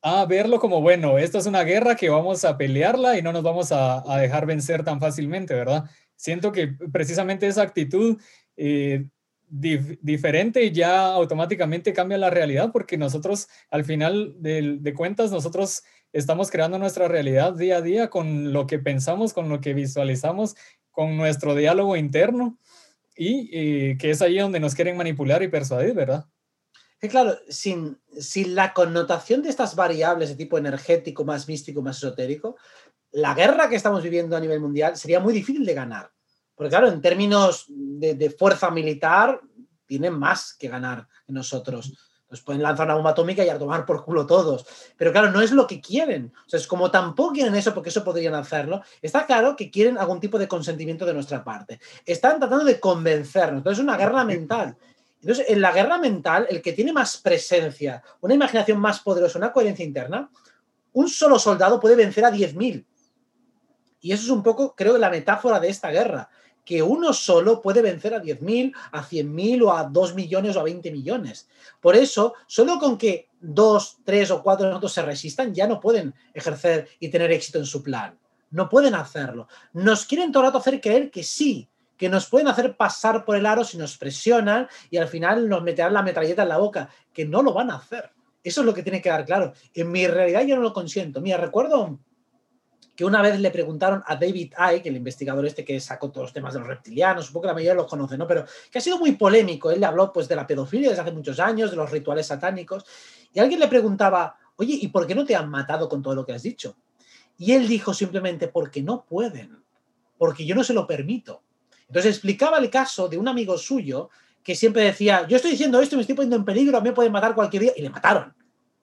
a verlo como, bueno, esto es una guerra que vamos a pelearla y no nos vamos a, a dejar vencer tan fácilmente, ¿verdad? Siento que precisamente esa actitud eh, diferente y ya automáticamente cambia la realidad porque nosotros al final de, cuentas nosotros estamos creando nuestra realidad día a día con lo que pensamos, con lo que visualizamos, con nuestro diálogo interno y que es ahí donde nos quieren manipular y persuadir, ¿verdad? Claro, sin, sin la connotación de estas variables de tipo energético, más místico, más esotérico, la guerra que estamos viviendo a nivel mundial sería muy difícil de ganar. Porque claro, en términos de, fuerza militar, tienen más que ganar que nosotros. Nos pueden lanzar una bomba atómica y a por culo todos. Pero claro, no es lo que quieren. O sea, es como tampoco quieren eso, porque eso podrían hacerlo, está claro que quieren algún tipo de consentimiento de nuestra parte. Están tratando de convencernos. Entonces es una guerra mental. Entonces, en la guerra mental, el que tiene más presencia, una imaginación más poderosa, una coherencia interna, un solo soldado puede vencer a 10.000. Y eso es un poco, creo, la metáfora de esta guerra que uno solo puede vencer a 10.000, a 100.000 o a 2 millones o a 20 millones. Por eso, solo con que dos, tres o cuatro nosotros se resistan, ya no pueden ejercer y tener éxito en su plan. No pueden hacerlo. Nos quieren todo el rato hacer creer que sí, que nos pueden hacer pasar por el aro si nos presionan y al final nos meterán la metralleta en la boca, que no lo van a hacer. Eso es lo que tiene que dar claro. En mi realidad yo no lo consiento. Mira, recuerdo que una vez le preguntaron a David Icke, el investigador este que sacó todos los temas de los reptilianos, supongo que la mayoría los conoce, ¿no? Pero que ha sido muy polémico. Él le habló pues de la pedofilia desde hace muchos años, de los rituales satánicos, y alguien le preguntaba, oye, ¿y por qué no te han matado con todo lo que has dicho? Y él dijo simplemente, porque no pueden, porque yo no se lo permito. Entonces explicaba el caso de un amigo suyo que siempre decía, yo estoy diciendo esto, me estoy poniendo en peligro, me pueden matar cualquier día, y le mataron.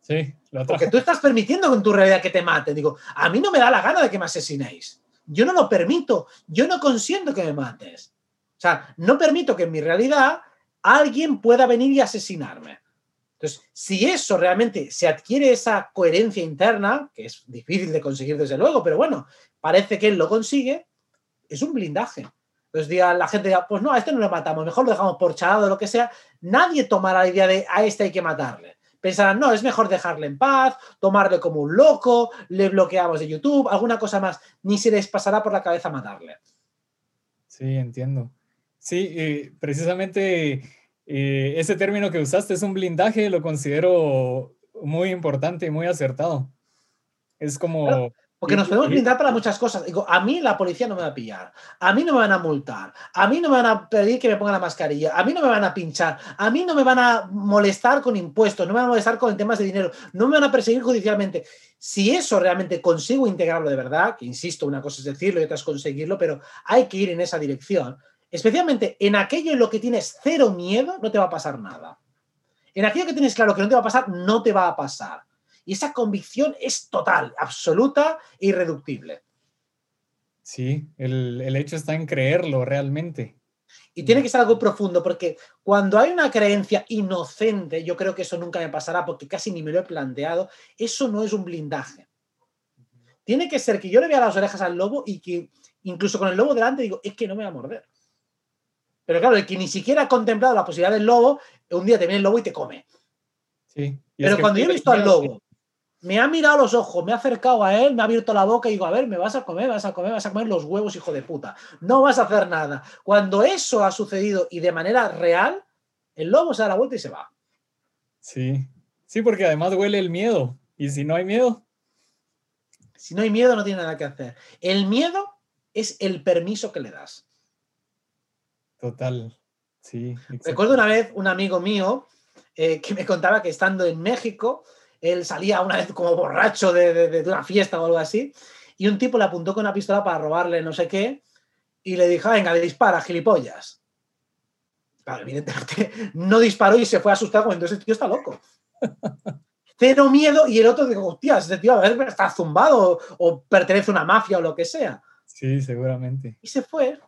Sí, Porque tú estás permitiendo con tu realidad que te maten. Digo, a mí no me da la gana de que me asesinéis. Yo no lo permito. Yo no consiento que me mates. O sea, no permito que en mi realidad alguien pueda venir y asesinarme. Entonces, si eso realmente se adquiere esa coherencia interna, que es difícil de conseguir desde luego, pero bueno, parece que él lo consigue, es un blindaje. Entonces diga la gente, pues no, a este no lo matamos, mejor lo dejamos por charado o lo que sea. Nadie tomará la idea de a este hay que matarle pensarán, no, es mejor dejarle en paz, tomarle como un loco, le bloqueamos de YouTube, alguna cosa más, ni se les pasará por la cabeza matarle. Sí, entiendo. Sí, precisamente eh, ese término que usaste es un blindaje, lo considero muy importante y muy acertado. Es como... Porque nos podemos blindar para muchas cosas. Digo, a mí la policía no me va a pillar, a mí no me van a multar, a mí no me van a pedir que me ponga la mascarilla, a mí no me van a pinchar, a mí no me van a molestar con impuestos, no me van a molestar con temas de dinero, no me van a perseguir judicialmente. Si eso realmente consigo integrarlo de verdad, que insisto, una cosa es decirlo y otra es conseguirlo, pero hay que ir en esa dirección, especialmente en aquello en lo que tienes cero miedo, no te va a pasar nada. En aquello que tienes claro que no te va a pasar, no te va a pasar. Y esa convicción es total, absoluta e irreductible. Sí, el, el hecho está en creerlo realmente. Y tiene que ser algo profundo, porque cuando hay una creencia inocente, yo creo que eso nunca me pasará, porque casi ni me lo he planteado, eso no es un blindaje. Tiene que ser que yo le vea las orejas al lobo y que incluso con el lobo delante digo, es que no me va a morder. Pero claro, el que ni siquiera ha contemplado la posibilidad del lobo, un día te viene el lobo y te come. Sí. Pero cuando yo he visto al lobo, me ha mirado los ojos, me ha acercado a él, me ha abierto la boca y digo, a ver, me vas a comer, vas a comer, vas a comer los huevos, hijo de puta. No vas a hacer nada. Cuando eso ha sucedido y de manera real, el lobo se da la vuelta y se va. Sí, sí, porque además huele el miedo. Y si no hay miedo. Si no hay miedo, no tiene nada que hacer. El miedo es el permiso que le das. Total, sí. Recuerdo una vez un amigo mío eh, que me contaba que estando en México, él salía una vez como borracho de, una fiesta o algo así, y un tipo le apuntó con una pistola para robarle no sé qué, y le dijo, venga, le dispara, gilipollas. Claro, evidentemente no disparó y se fue asustado, como entonces el tío está loco. Cero miedo, y el otro dijo, hostia, este tío a ver, está zumbado o pertenece a una mafia o lo que sea. Sí, seguramente. Y se fue.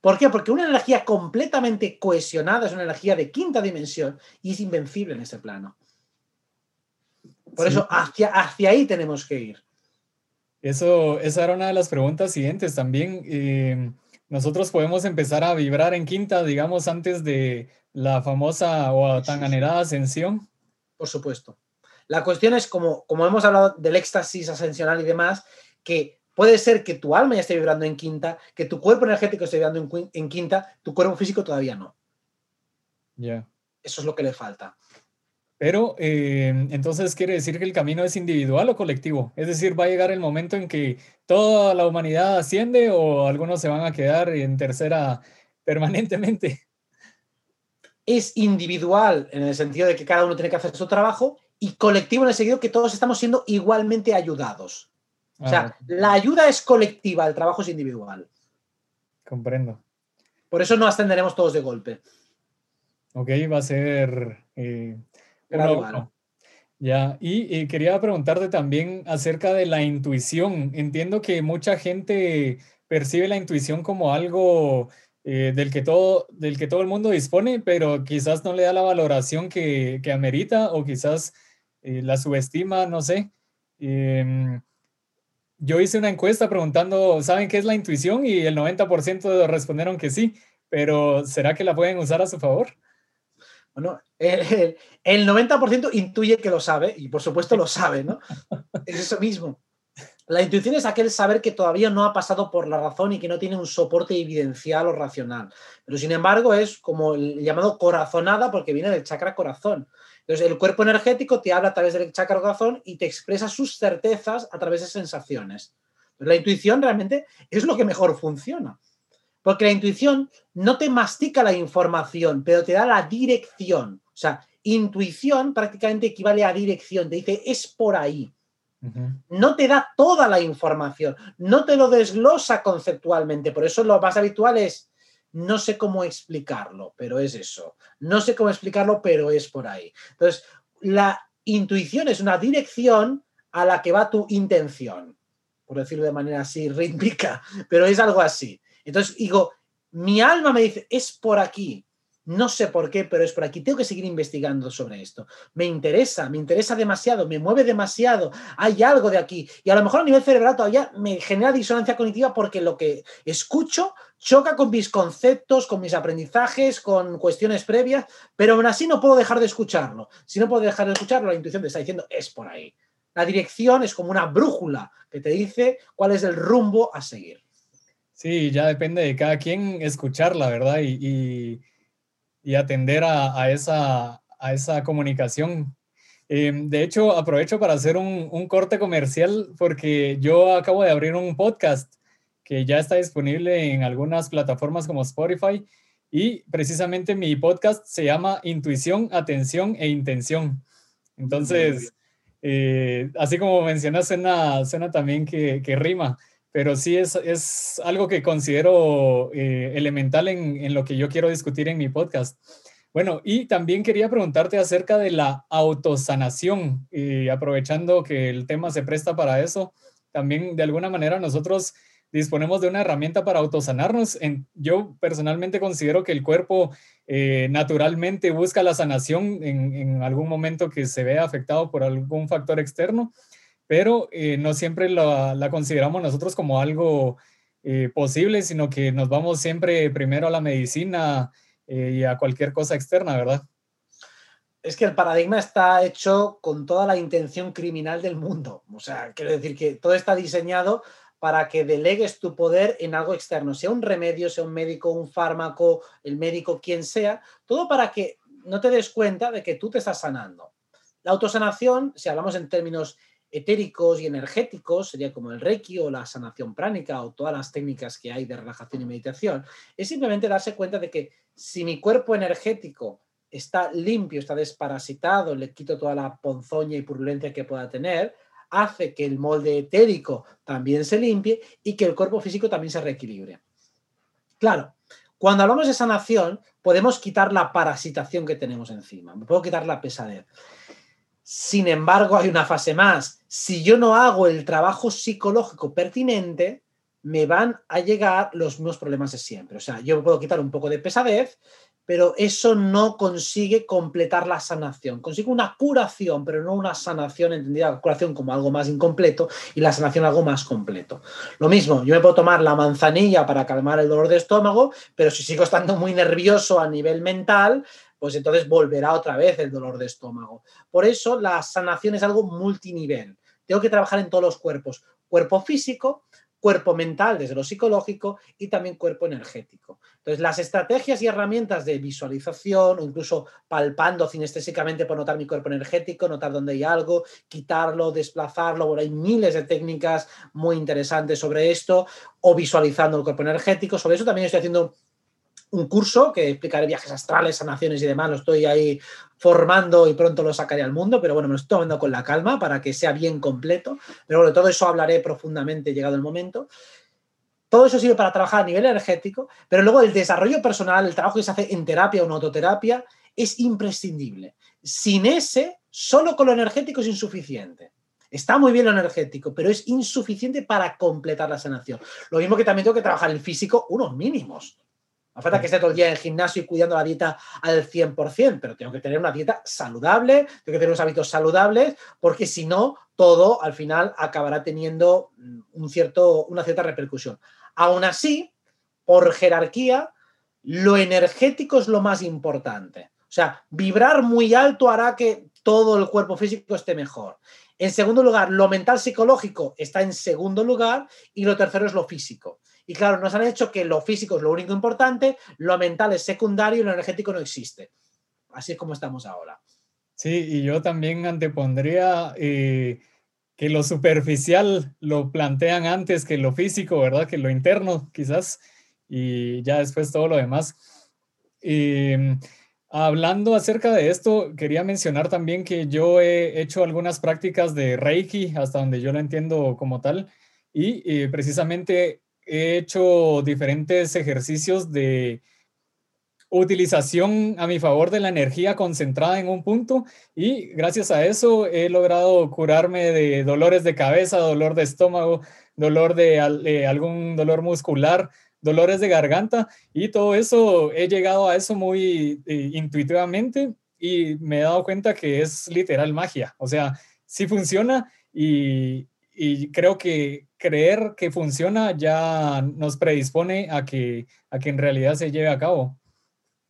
¿Por qué? Porque una energía completamente cohesionada es una energía de quinta dimensión y es invencible en ese plano. Por eso hacia, hacia ahí tenemos que ir. Eso, esa era una de las preguntas siguientes también. Eh, nosotros podemos empezar a vibrar en quinta, digamos, antes de la famosa o tan anhelada ascensión. Por supuesto. La cuestión es, como, como hemos hablado del éxtasis ascensional y demás, que Puede ser que tu alma ya esté vibrando en quinta, que tu cuerpo energético esté vibrando en, quinta, tu cuerpo físico todavía no. Ya. Eso es lo que le falta. Pero eh, entonces quiere decir que el camino es individual o colectivo. Es decir, va a llegar el momento en que toda la humanidad asciende o algunos se van a quedar en tercera permanentemente. Es individual en el sentido de que cada uno tiene que hacer su trabajo y colectivo en el sentido que todos estamos siendo igualmente ayudados. O sea, ah, la ayuda es colectiva, el trabajo es individual. Comprendo. Por eso no ascenderemos todos de golpe. Ok, va a ser eh, Ya, y quería preguntarte también acerca de la intuición. Entiendo que mucha gente percibe la intuición como algo eh, del, que todo, del que todo el mundo dispone, pero quizás no le da la valoración que, amerita o quizás eh, la subestima, no sé. Em, yo hice una encuesta preguntando, ¿saben qué es la intuición? Y el 90% respondieron que sí, pero ¿será que la pueden usar a su favor? Bueno, el, 90% intuye que lo sabe y por supuesto lo sabe, ¿no? Es eso mismo. La intuición es aquel saber que todavía no ha pasado por la razón y que no tiene un soporte evidencial o racional. Pero sin embargo es como el llamado corazonada porque viene del chakra corazón. Entonces, el cuerpo energético te habla a través del chakra corazón y te expresa sus certezas a través de sensaciones. la intuición realmente es lo que mejor funciona. Porque la intuición no te mastica la información, pero te da la dirección. O sea, intuición prácticamente equivale a dirección. Te dice, es por ahí. No te da toda la información, no te lo desglosa conceptualmente. Por eso lo más habitual es, no sé cómo explicarlo, pero es eso. No sé cómo explicarlo, pero es por ahí. Entonces, la intuición es una dirección a la que va tu intención, por decirlo de manera así rítmica, pero es algo así. Entonces, digo, mi alma me dice, es por aquí. No sé por qué, pero es por aquí. Tengo que seguir investigando sobre esto. Me interesa, me interesa demasiado, me mueve demasiado. Hay algo de aquí. Y a lo mejor a nivel cerebral todavía me genera disonancia cognitiva porque lo que escucho choca con mis conceptos, con mis aprendizajes, con cuestiones previas, pero aún así no puedo dejar de escucharlo. Si no puedo dejar de escucharlo, la intuición te está diciendo es por ahí. La dirección es como una brújula que te dice cuál es el rumbo a seguir. Sí, ya depende de cada quien escucharla, ¿verdad? y y atender a, esa, a esa comunicación. Em, de hecho, aprovecho para hacer un, un, corte comercial porque yo acabo de abrir un podcast que ya está disponible en algunas plataformas como Spotify y precisamente mi podcast se llama Intuición, Atención e Intención. Entonces, eh, así como mencionas, suena, suena también que, que rima pero sí es, es algo que considero eh, elemental en, en, lo que yo quiero discutir en mi podcast. Bueno, y también quería preguntarte acerca de la autosanación, y aprovechando que el tema se presta para eso, también de alguna manera nosotros disponemos de una herramienta para autosanarnos. yo personalmente considero que el cuerpo eh, naturalmente busca la sanación en, algún momento que se vea afectado por algún factor externo, pero eh, no siempre la, consideramos nosotros como algo eh, posible, sino que nos vamos siempre primero a la medicina y a cualquier cosa externa, ¿verdad? es que el paradigma está hecho con toda la intención criminal del mundo. O sea, quiero decir que todo está diseñado para que delegues tu poder en algo externo, sea un remedio, sea un médico, un fármaco, el médico, quien sea, todo para que no te des cuenta de que tú te estás sanando. La autosanación, si hablamos en términos etéricos y energéticos, sería como el reiki o la sanación pránica o todas las técnicas que hay de relajación y meditación, es simplemente darse cuenta de que si mi cuerpo energético está limpio, está desparasitado, le quito toda la ponzoña y purulencia que pueda tener, hace que el molde etérico también se limpie y que el cuerpo físico también se reequilibre. Claro, cuando hablamos de sanación, podemos quitar la parasitación que tenemos encima, puedo quitar la pesadez. Sin embargo, hay una fase más. Si yo no hago el trabajo psicológico pertinente, me van a llegar los mismos problemas de siempre. O sea, yo puedo quitar un poco de pesadez, pero eso no consigue completar la sanación. Consigue una curación, pero no una sanación, entendida la curación como algo más incompleto y la sanación algo más completo. Lo mismo, yo me puedo tomar la manzanilla para calmar el dolor de estómago, pero si sigo estando muy nervioso a nivel mental, pues entonces volverá otra vez el dolor de estómago. Por eso la sanación es algo multinivel. Tengo que trabajar en todos los cuerpos, cuerpo físico, cuerpo mental desde lo psicológico y también cuerpo energético. Entonces, las estrategias y herramientas de visualización o incluso palpando cinestésicamente por notar mi cuerpo energético, notar dónde hay algo, quitarlo, desplazarlo, bueno, hay miles de técnicas muy interesantes sobre esto, o visualizando el cuerpo energético. Sobre eso también estoy haciendo un curso que explicaré viajes astrales, sanaciones y demás, lo estoy ahí formando y pronto lo sacaré al mundo, pero bueno, me lo estoy tomando con la calma para que sea bien completo, pero bueno, todo eso hablaré profundamente llegado el momento. Todo eso sirve para trabajar a nivel energético, pero luego el desarrollo personal, el trabajo que se hace en terapia o en autoterapia, es imprescindible. Sin ese, solo con lo energético es insuficiente. Está muy bien lo energético, pero es insuficiente para completar la sanación. Lo mismo que también tengo que trabajar el físico, unos mínimos. No falta que esté todo el día en el gimnasio y cuidando la dieta al 100%, pero tengo que tener una dieta saludable, tengo que tener unos hábitos saludables, porque si no, todo al final acabará teniendo mm, un cierto, una cierta repercusión. Aún así, por jerarquía, lo energético es lo más importante. O sea, vibrar muy alto hará que todo el cuerpo físico esté mejor. En segundo lugar, lo mental psicológico está en segundo lugar y lo tercero es lo físico. Y claro, nos han hecho que lo físico es lo único importante, lo mental es secundario y lo energético no existe. Así es como estamos ahora. Sí, y yo también antepondría eh, que lo superficial lo plantean antes que lo físico, ¿verdad? Que lo interno, quizás, y ya después todo lo demás. Em, hablando acerca de esto, quería mencionar también que yo he hecho algunas prácticas de Reiki, hasta donde yo lo entiendo como tal, y eh, precisamente he hecho diferentes ejercicios de utilización a mi favor de la energía concentrada en un punto y gracias a eso he logrado curarme de dolores de cabeza, dolor de estómago, dolor de, algún dolor muscular, dolores de garganta y todo eso he llegado a eso muy eh, intuitivamente y me he dado cuenta que es literal magia, o sea, sí funciona y, y creo que creer que funciona ya nos predispone a que, a que en realidad se lleve a cabo.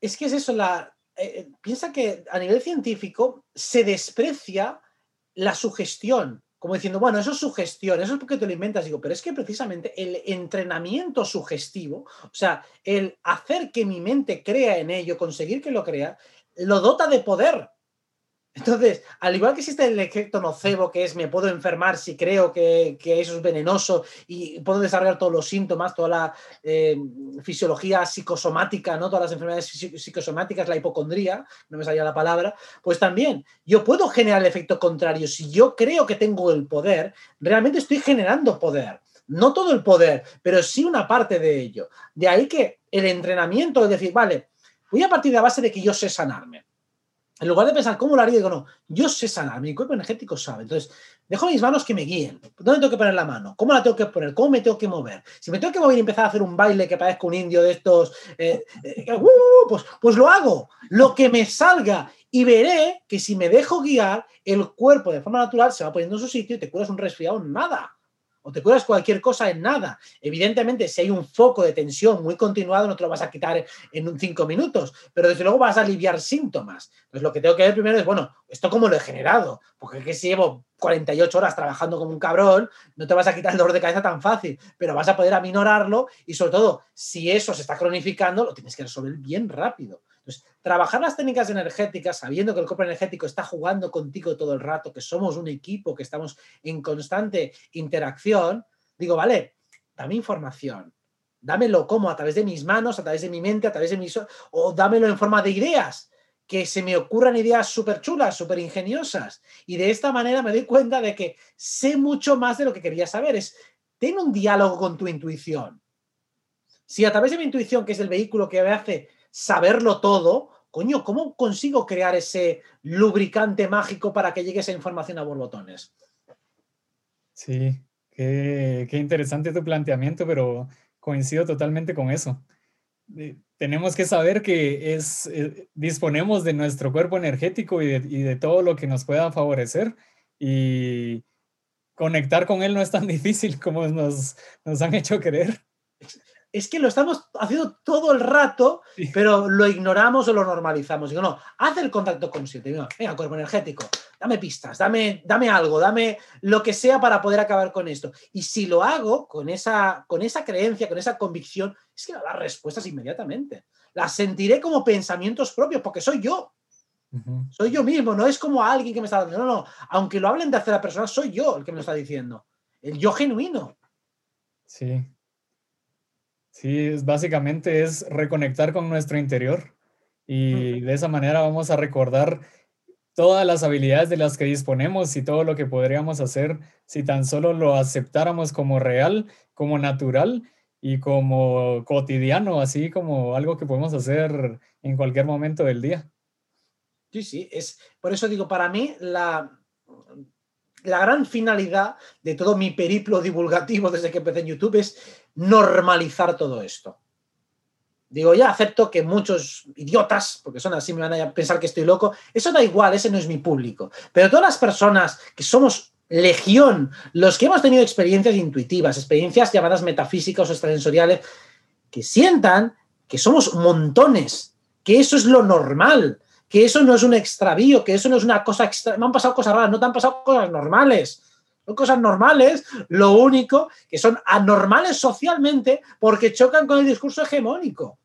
Es que es eso, la, eh, eh, piensa que a nivel científico se desprecia la sugestión, como diciendo, bueno, eso es sugestión, eso es porque te lo inventas. Digo, pero es que precisamente el entrenamiento sugestivo, o sea, el hacer que mi mente crea en ello, conseguir que lo crea, lo dota de poder. Entonces, al igual que existe el efecto nocebo, que es me puedo enfermar si creo que, eso es venenoso y puedo desarrollar todos los síntomas, toda la eh, fisiología psicosomática, ¿no? todas las enfermedades psicosomáticas, la hipocondría, no me salía la palabra, pues también yo puedo generar el efecto contrario. Si yo creo que tengo el poder, realmente estoy generando poder. No todo el poder, pero sí una parte de ello. De ahí que el entrenamiento es decir, vale, voy a partir de la base de que yo sé sanarme en lugar de pensar cómo lo haría, digo, no, yo sé sanar, mi cuerpo energético sabe. Entonces, dejo mis manos que me guíen. ¿Dónde tengo que poner la mano? ¿Cómo la tengo que poner? ¿Cómo me tengo que mover? Si me tengo que mover y empezar a hacer un baile que parezca un indio de estos, eh, eh, uh, pues, pues lo hago. Lo que me salga. Y veré que si me dejo guiar, el cuerpo de forma natural se va poniendo en su sitio y te curas un resfriado nada o te curas cualquier cosa en nada. Evidentemente, si hay un foco de tensión muy continuado, no te lo vas a quitar en un cinco minutos, pero desde luego vas a aliviar síntomas. Entonces, lo que tengo que ver primero es, bueno, ¿esto cómo lo he generado? Porque que si llevo 48 horas trabajando como un cabrón, no te vas a quitar el dolor de cabeza tan fácil, pero vas a poder aminorarlo y sobre todo, si eso se está cronificando, lo tienes que resolver bien rápido. Entonces, trabajar las técnicas energéticas sabiendo que el cuerpo energético está jugando contigo todo el rato, que somos un equipo, que estamos en constante interacción, digo, vale, dame información, dámelo como a través de mis manos, a través de mi mente, a través de mis... o dámelo en forma de ideas, que se me ocurran ideas súper chulas, súper ingeniosas. Y de esta manera me doy cuenta de que sé mucho más de lo que quería saber. Es, ten un diálogo con tu intuición. Si a través de mi intuición, que es el vehículo que me hace saberlo todo, coño, ¿cómo consigo crear ese lubricante mágico para que llegue esa información a borbotones? Sí, qué, interesante tu planteamiento, pero coincido totalmente con eso. Eh, tenemos que saber que es, eh, disponemos de nuestro cuerpo energético y de, todo lo que nos pueda favorecer y conectar con él no es tan difícil como nos, nos han hecho creer es que lo estamos haciendo todo el rato, pero lo ignoramos o lo normalizamos. Digo, no, haz el contacto consciente. Digo, venga, cuerpo energético, dame pistas, dame, dame algo, dame lo que sea para poder acabar con esto. Y si lo hago con esa, con esa creencia, con esa convicción, es que va a dar respuestas inmediatamente. Las sentiré como pensamientos propios, porque soy yo. Soy yo mismo, no es como alguien que me está dando. No, no, aunque lo hablen de tercera persona, soy yo el que me lo está diciendo. El yo genuino. Sí, Sí, básicamente es reconectar con nuestro interior y de esa manera vamos a recordar todas las habilidades de las que disponemos y todo lo que podríamos hacer si tan solo lo aceptáramos como real, como natural y como cotidiano, así como algo que podemos hacer en cualquier momento del día. Sí, sí, es por eso digo, para mí la, la gran finalidad de todo mi periplo divulgativo desde que empecé en YouTube es normalizar todo esto. Digo, ya acepto que muchos idiotas, porque son así, me van a pensar que estoy loco, eso da igual, ese no es mi público. Pero todas las personas que somos legión, los que hemos tenido experiencias intuitivas, experiencias llamadas metafísicas o extrasensoriales, que sientan que somos montones, que eso es lo normal, que eso no es un extravío, que eso no es una cosa extra. Me han pasado cosas raras, no te han pasado cosas normales. Son cosas normales, lo único que son anormales socialmente porque chocan con el discurso hegemónico.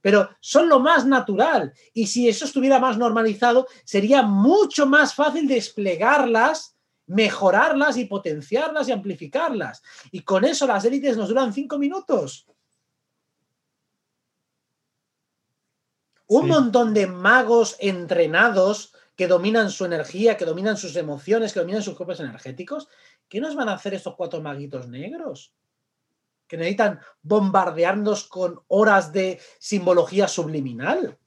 Pero son lo más natural. Y si eso estuviera más normalizado, sería mucho más fácil desplegarlas, mejorarlas y potenciarlas y amplificarlas. Y con eso las élites nos duran cinco minutos. Un montón de magos entrenados que dominan su energía, que dominan sus emociones, que dominan sus cuerpos energéticos. ¿Qué nos van a hacer estos cuatro maguitos negros? Que necesitan bombardearnos con horas de simbología subliminal.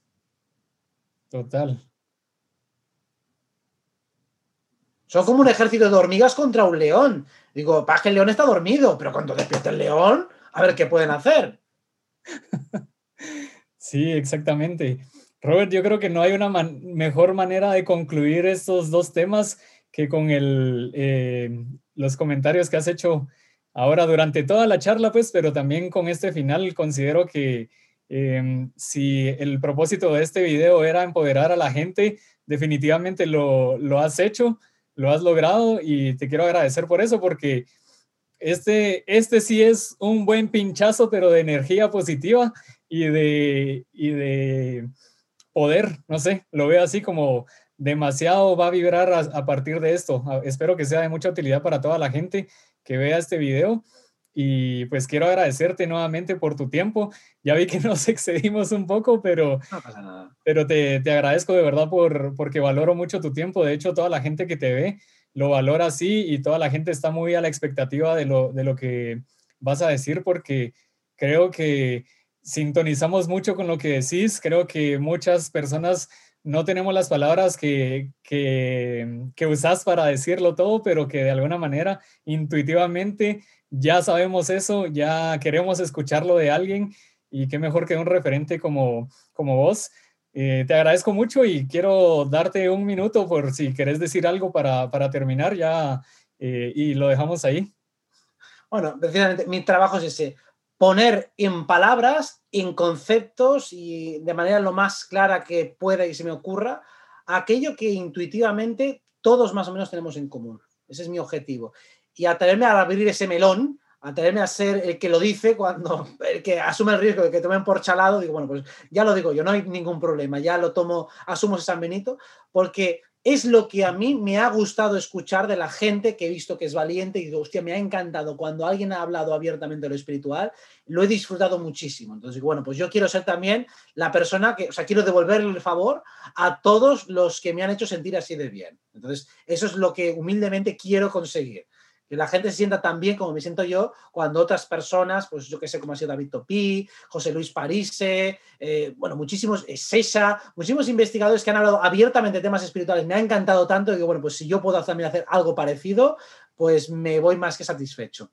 Total. Son como un ejército de hormigas contra un león. Digo, para que el león está dormido, pero cuando despierte el león, a ver qué pueden hacer. Sí, exactamente. Robert, yo creo que no hay una mejor manera de concluir estos dos temas que con el, eh, los comentarios que has hecho ahora durante toda la charla, pues, pero también con este final considero que em, si el propósito de este video era empoderar a la gente, definitivamente lo, lo has hecho, lo has logrado y te quiero agradecer por eso porque este, este sí es un buen pinchazo, pero de energía positiva y de, y de poder, no sé, lo veo así como demasiado va a vibrar a, partir de esto. espero que sea de mucha utilidad para toda la gente que vea este video. Y pues quiero agradecerte nuevamente por tu tiempo. Ya vi que nos excedimos un poco, pero, pero te, te, agradezco de verdad por, porque valoro mucho tu tiempo. De hecho, toda la gente que te ve lo valora así y toda la gente está muy a la expectativa de lo, de lo que vas a decir porque creo que sintonizamos mucho con lo que decís. Creo que muchas personas no tenemos las palabras que, que, que usas para decirlo todo, pero que de alguna manera intuitivamente ya sabemos eso, ya queremos escucharlo de alguien y qué mejor que un referente como, como vos. Eh, te agradezco mucho y quiero darte un minuto por si querés decir algo para, para terminar ya eh, y lo dejamos ahí. Bueno, precisamente mi trabajo es ese, poner en palabras, en conceptos y de manera lo más clara que pueda y se me ocurra, aquello que intuitivamente todos más o menos tenemos en común. Ese es mi objetivo. Y atreverme a abrir ese melón, atreverme a ser el que lo dice cuando el que asume el riesgo de que tomen por chalado, digo, bueno, pues ya lo digo yo, no hay ningún problema, ya lo tomo, asumo ese San Benito, porque es lo que a mí me ha gustado escuchar de la gente que he visto que es valiente y digo, hostia, me ha encantado cuando alguien ha hablado abiertamente de lo espiritual, lo he disfrutado muchísimo. Entonces, bueno, pues yo quiero ser también la persona que, o sea, quiero devolverle el favor a todos los que me han hecho sentir así de bien. Entonces, eso es lo que humildemente quiero conseguir que la gente se sienta tan bien como me siento yo cuando otras personas, pues yo que sé, como ha sido David Topí, José Luis Parise, eh, bueno, muchísimos, eh, Sesa, muchísimos investigadores que han hablado abiertamente de temas espirituales. Me ha encantado tanto que, bueno, pues si yo puedo también hacer algo parecido, pues me voy más que satisfecho.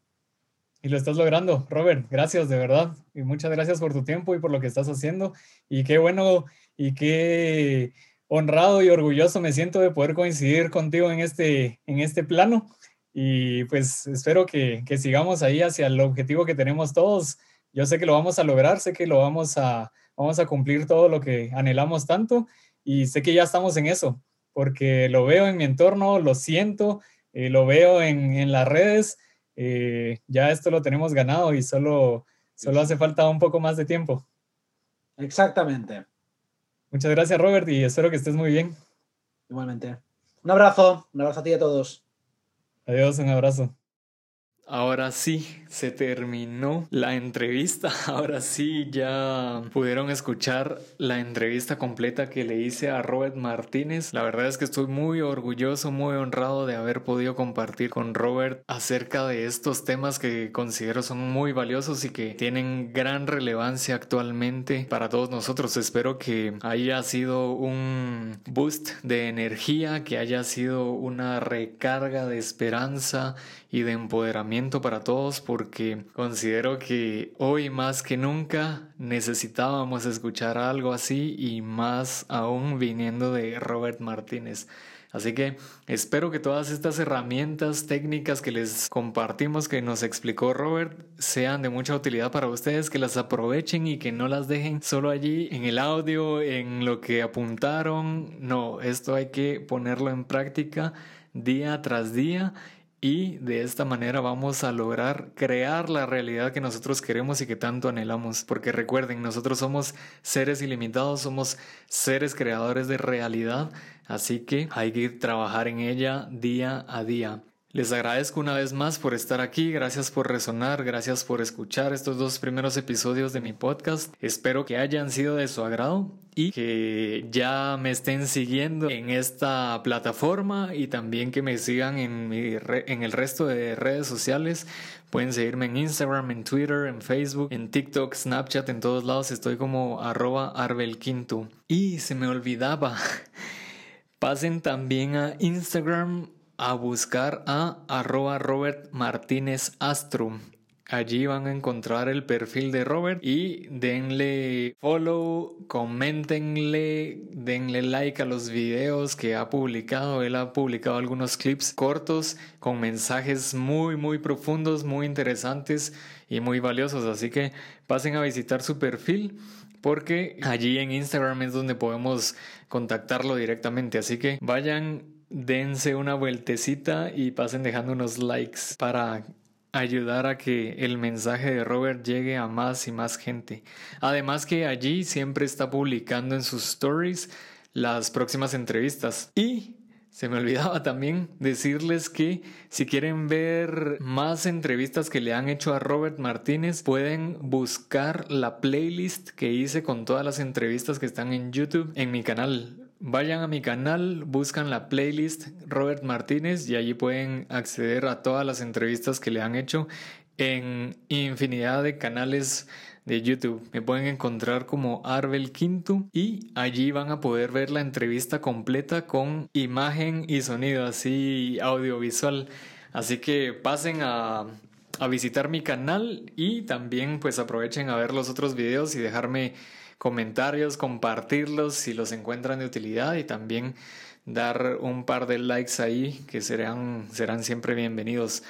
Y lo estás logrando, Robert. Gracias, de verdad. Y muchas gracias por tu tiempo y por lo que estás haciendo. Y qué bueno y qué honrado y orgulloso me siento de poder coincidir contigo en este, en este plano. Y pues espero que, que, sigamos ahí hacia el objetivo que tenemos todos. Yo sé que lo vamos a lograr, sé que lo vamos a, vamos a cumplir todo lo que anhelamos tanto y sé que ya estamos en eso, porque lo veo en mi entorno, lo siento, eh, lo veo en, en las redes, eh, ya esto lo tenemos ganado y solo, solo hace falta un poco más de tiempo. Exactamente. Muchas gracias Robert y espero que estés muy bien. Igualmente. Un abrazo, un abrazo a ti y a todos. Adiós, un abrazo. Ahora sí, se terminó la entrevista. Ahora sí, ya pudieron escuchar la entrevista completa que le hice a Robert Martínez. La verdad es que estoy muy orgulloso, muy honrado de haber podido compartir con Robert acerca de estos temas que considero son muy valiosos y que tienen gran relevancia actualmente para todos nosotros. Espero que haya sido un boost de energía, que haya sido una recarga de esperanza y de empoderamiento para todos porque considero que hoy más que nunca necesitábamos escuchar algo así y más aún viniendo de Robert Martínez. Así que espero que todas estas herramientas técnicas que les compartimos, que nos explicó Robert, sean de mucha utilidad para ustedes, que las aprovechen y que no las dejen solo allí en el audio, en lo que apuntaron. No, esto hay que ponerlo en práctica día tras día y de esta manera vamos a lograr crear la realidad que nosotros queremos y que tanto anhelamos. Porque recuerden, nosotros somos seres ilimitados, somos seres creadores de realidad, así que hay que trabajar en ella día a día. Les agradezco una vez más por estar aquí, gracias por resonar, gracias por escuchar estos dos primeros episodios de mi podcast. Espero que hayan sido de su agrado y que ya me estén siguiendo en esta plataforma y también que me sigan en, en el resto de redes sociales. Pueden seguirme en Instagram, en Twitter, en Facebook, en TikTok, Snapchat, en todos lados. Estoy como arroba arbelquinto. Y se me olvidaba. Pasen también a Instagram a buscar a arroba Robert Martínez Astro. Allí van a encontrar el perfil de Robert y denle follow, comentenle, denle like a los videos que ha publicado. Él ha publicado algunos clips cortos con mensajes muy, muy profundos, muy interesantes y muy valiosos. Así que pasen a visitar su perfil porque allí en Instagram es donde podemos contactarlo directamente. Así que vayan dense una vueltecita y pasen dejando unos likes para ayudar a que el mensaje de Robert llegue a más y más gente. Además que allí siempre está publicando en sus stories las próximas entrevistas. Y se me olvidaba también decirles que si quieren ver más entrevistas que le han hecho a Robert Martínez, pueden buscar la playlist que hice con todas las entrevistas que están en YouTube en mi canal Vayan a mi canal, buscan la playlist Robert Martínez y allí pueden acceder a todas las entrevistas que le han hecho en infinidad de canales de YouTube. Me pueden encontrar como Arbel Quinto y allí van a poder ver la entrevista completa con imagen y sonido, así audiovisual. Así que pasen a, a visitar mi canal y también pues aprovechen a ver los otros videos y dejarme comentarios, compartirlos si los encuentran de utilidad y también dar un par de likes ahí que serán, serán siempre bienvenidos.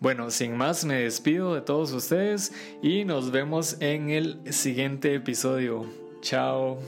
Bueno, sin más me despido de todos ustedes y nos vemos en el siguiente episodio. Chao.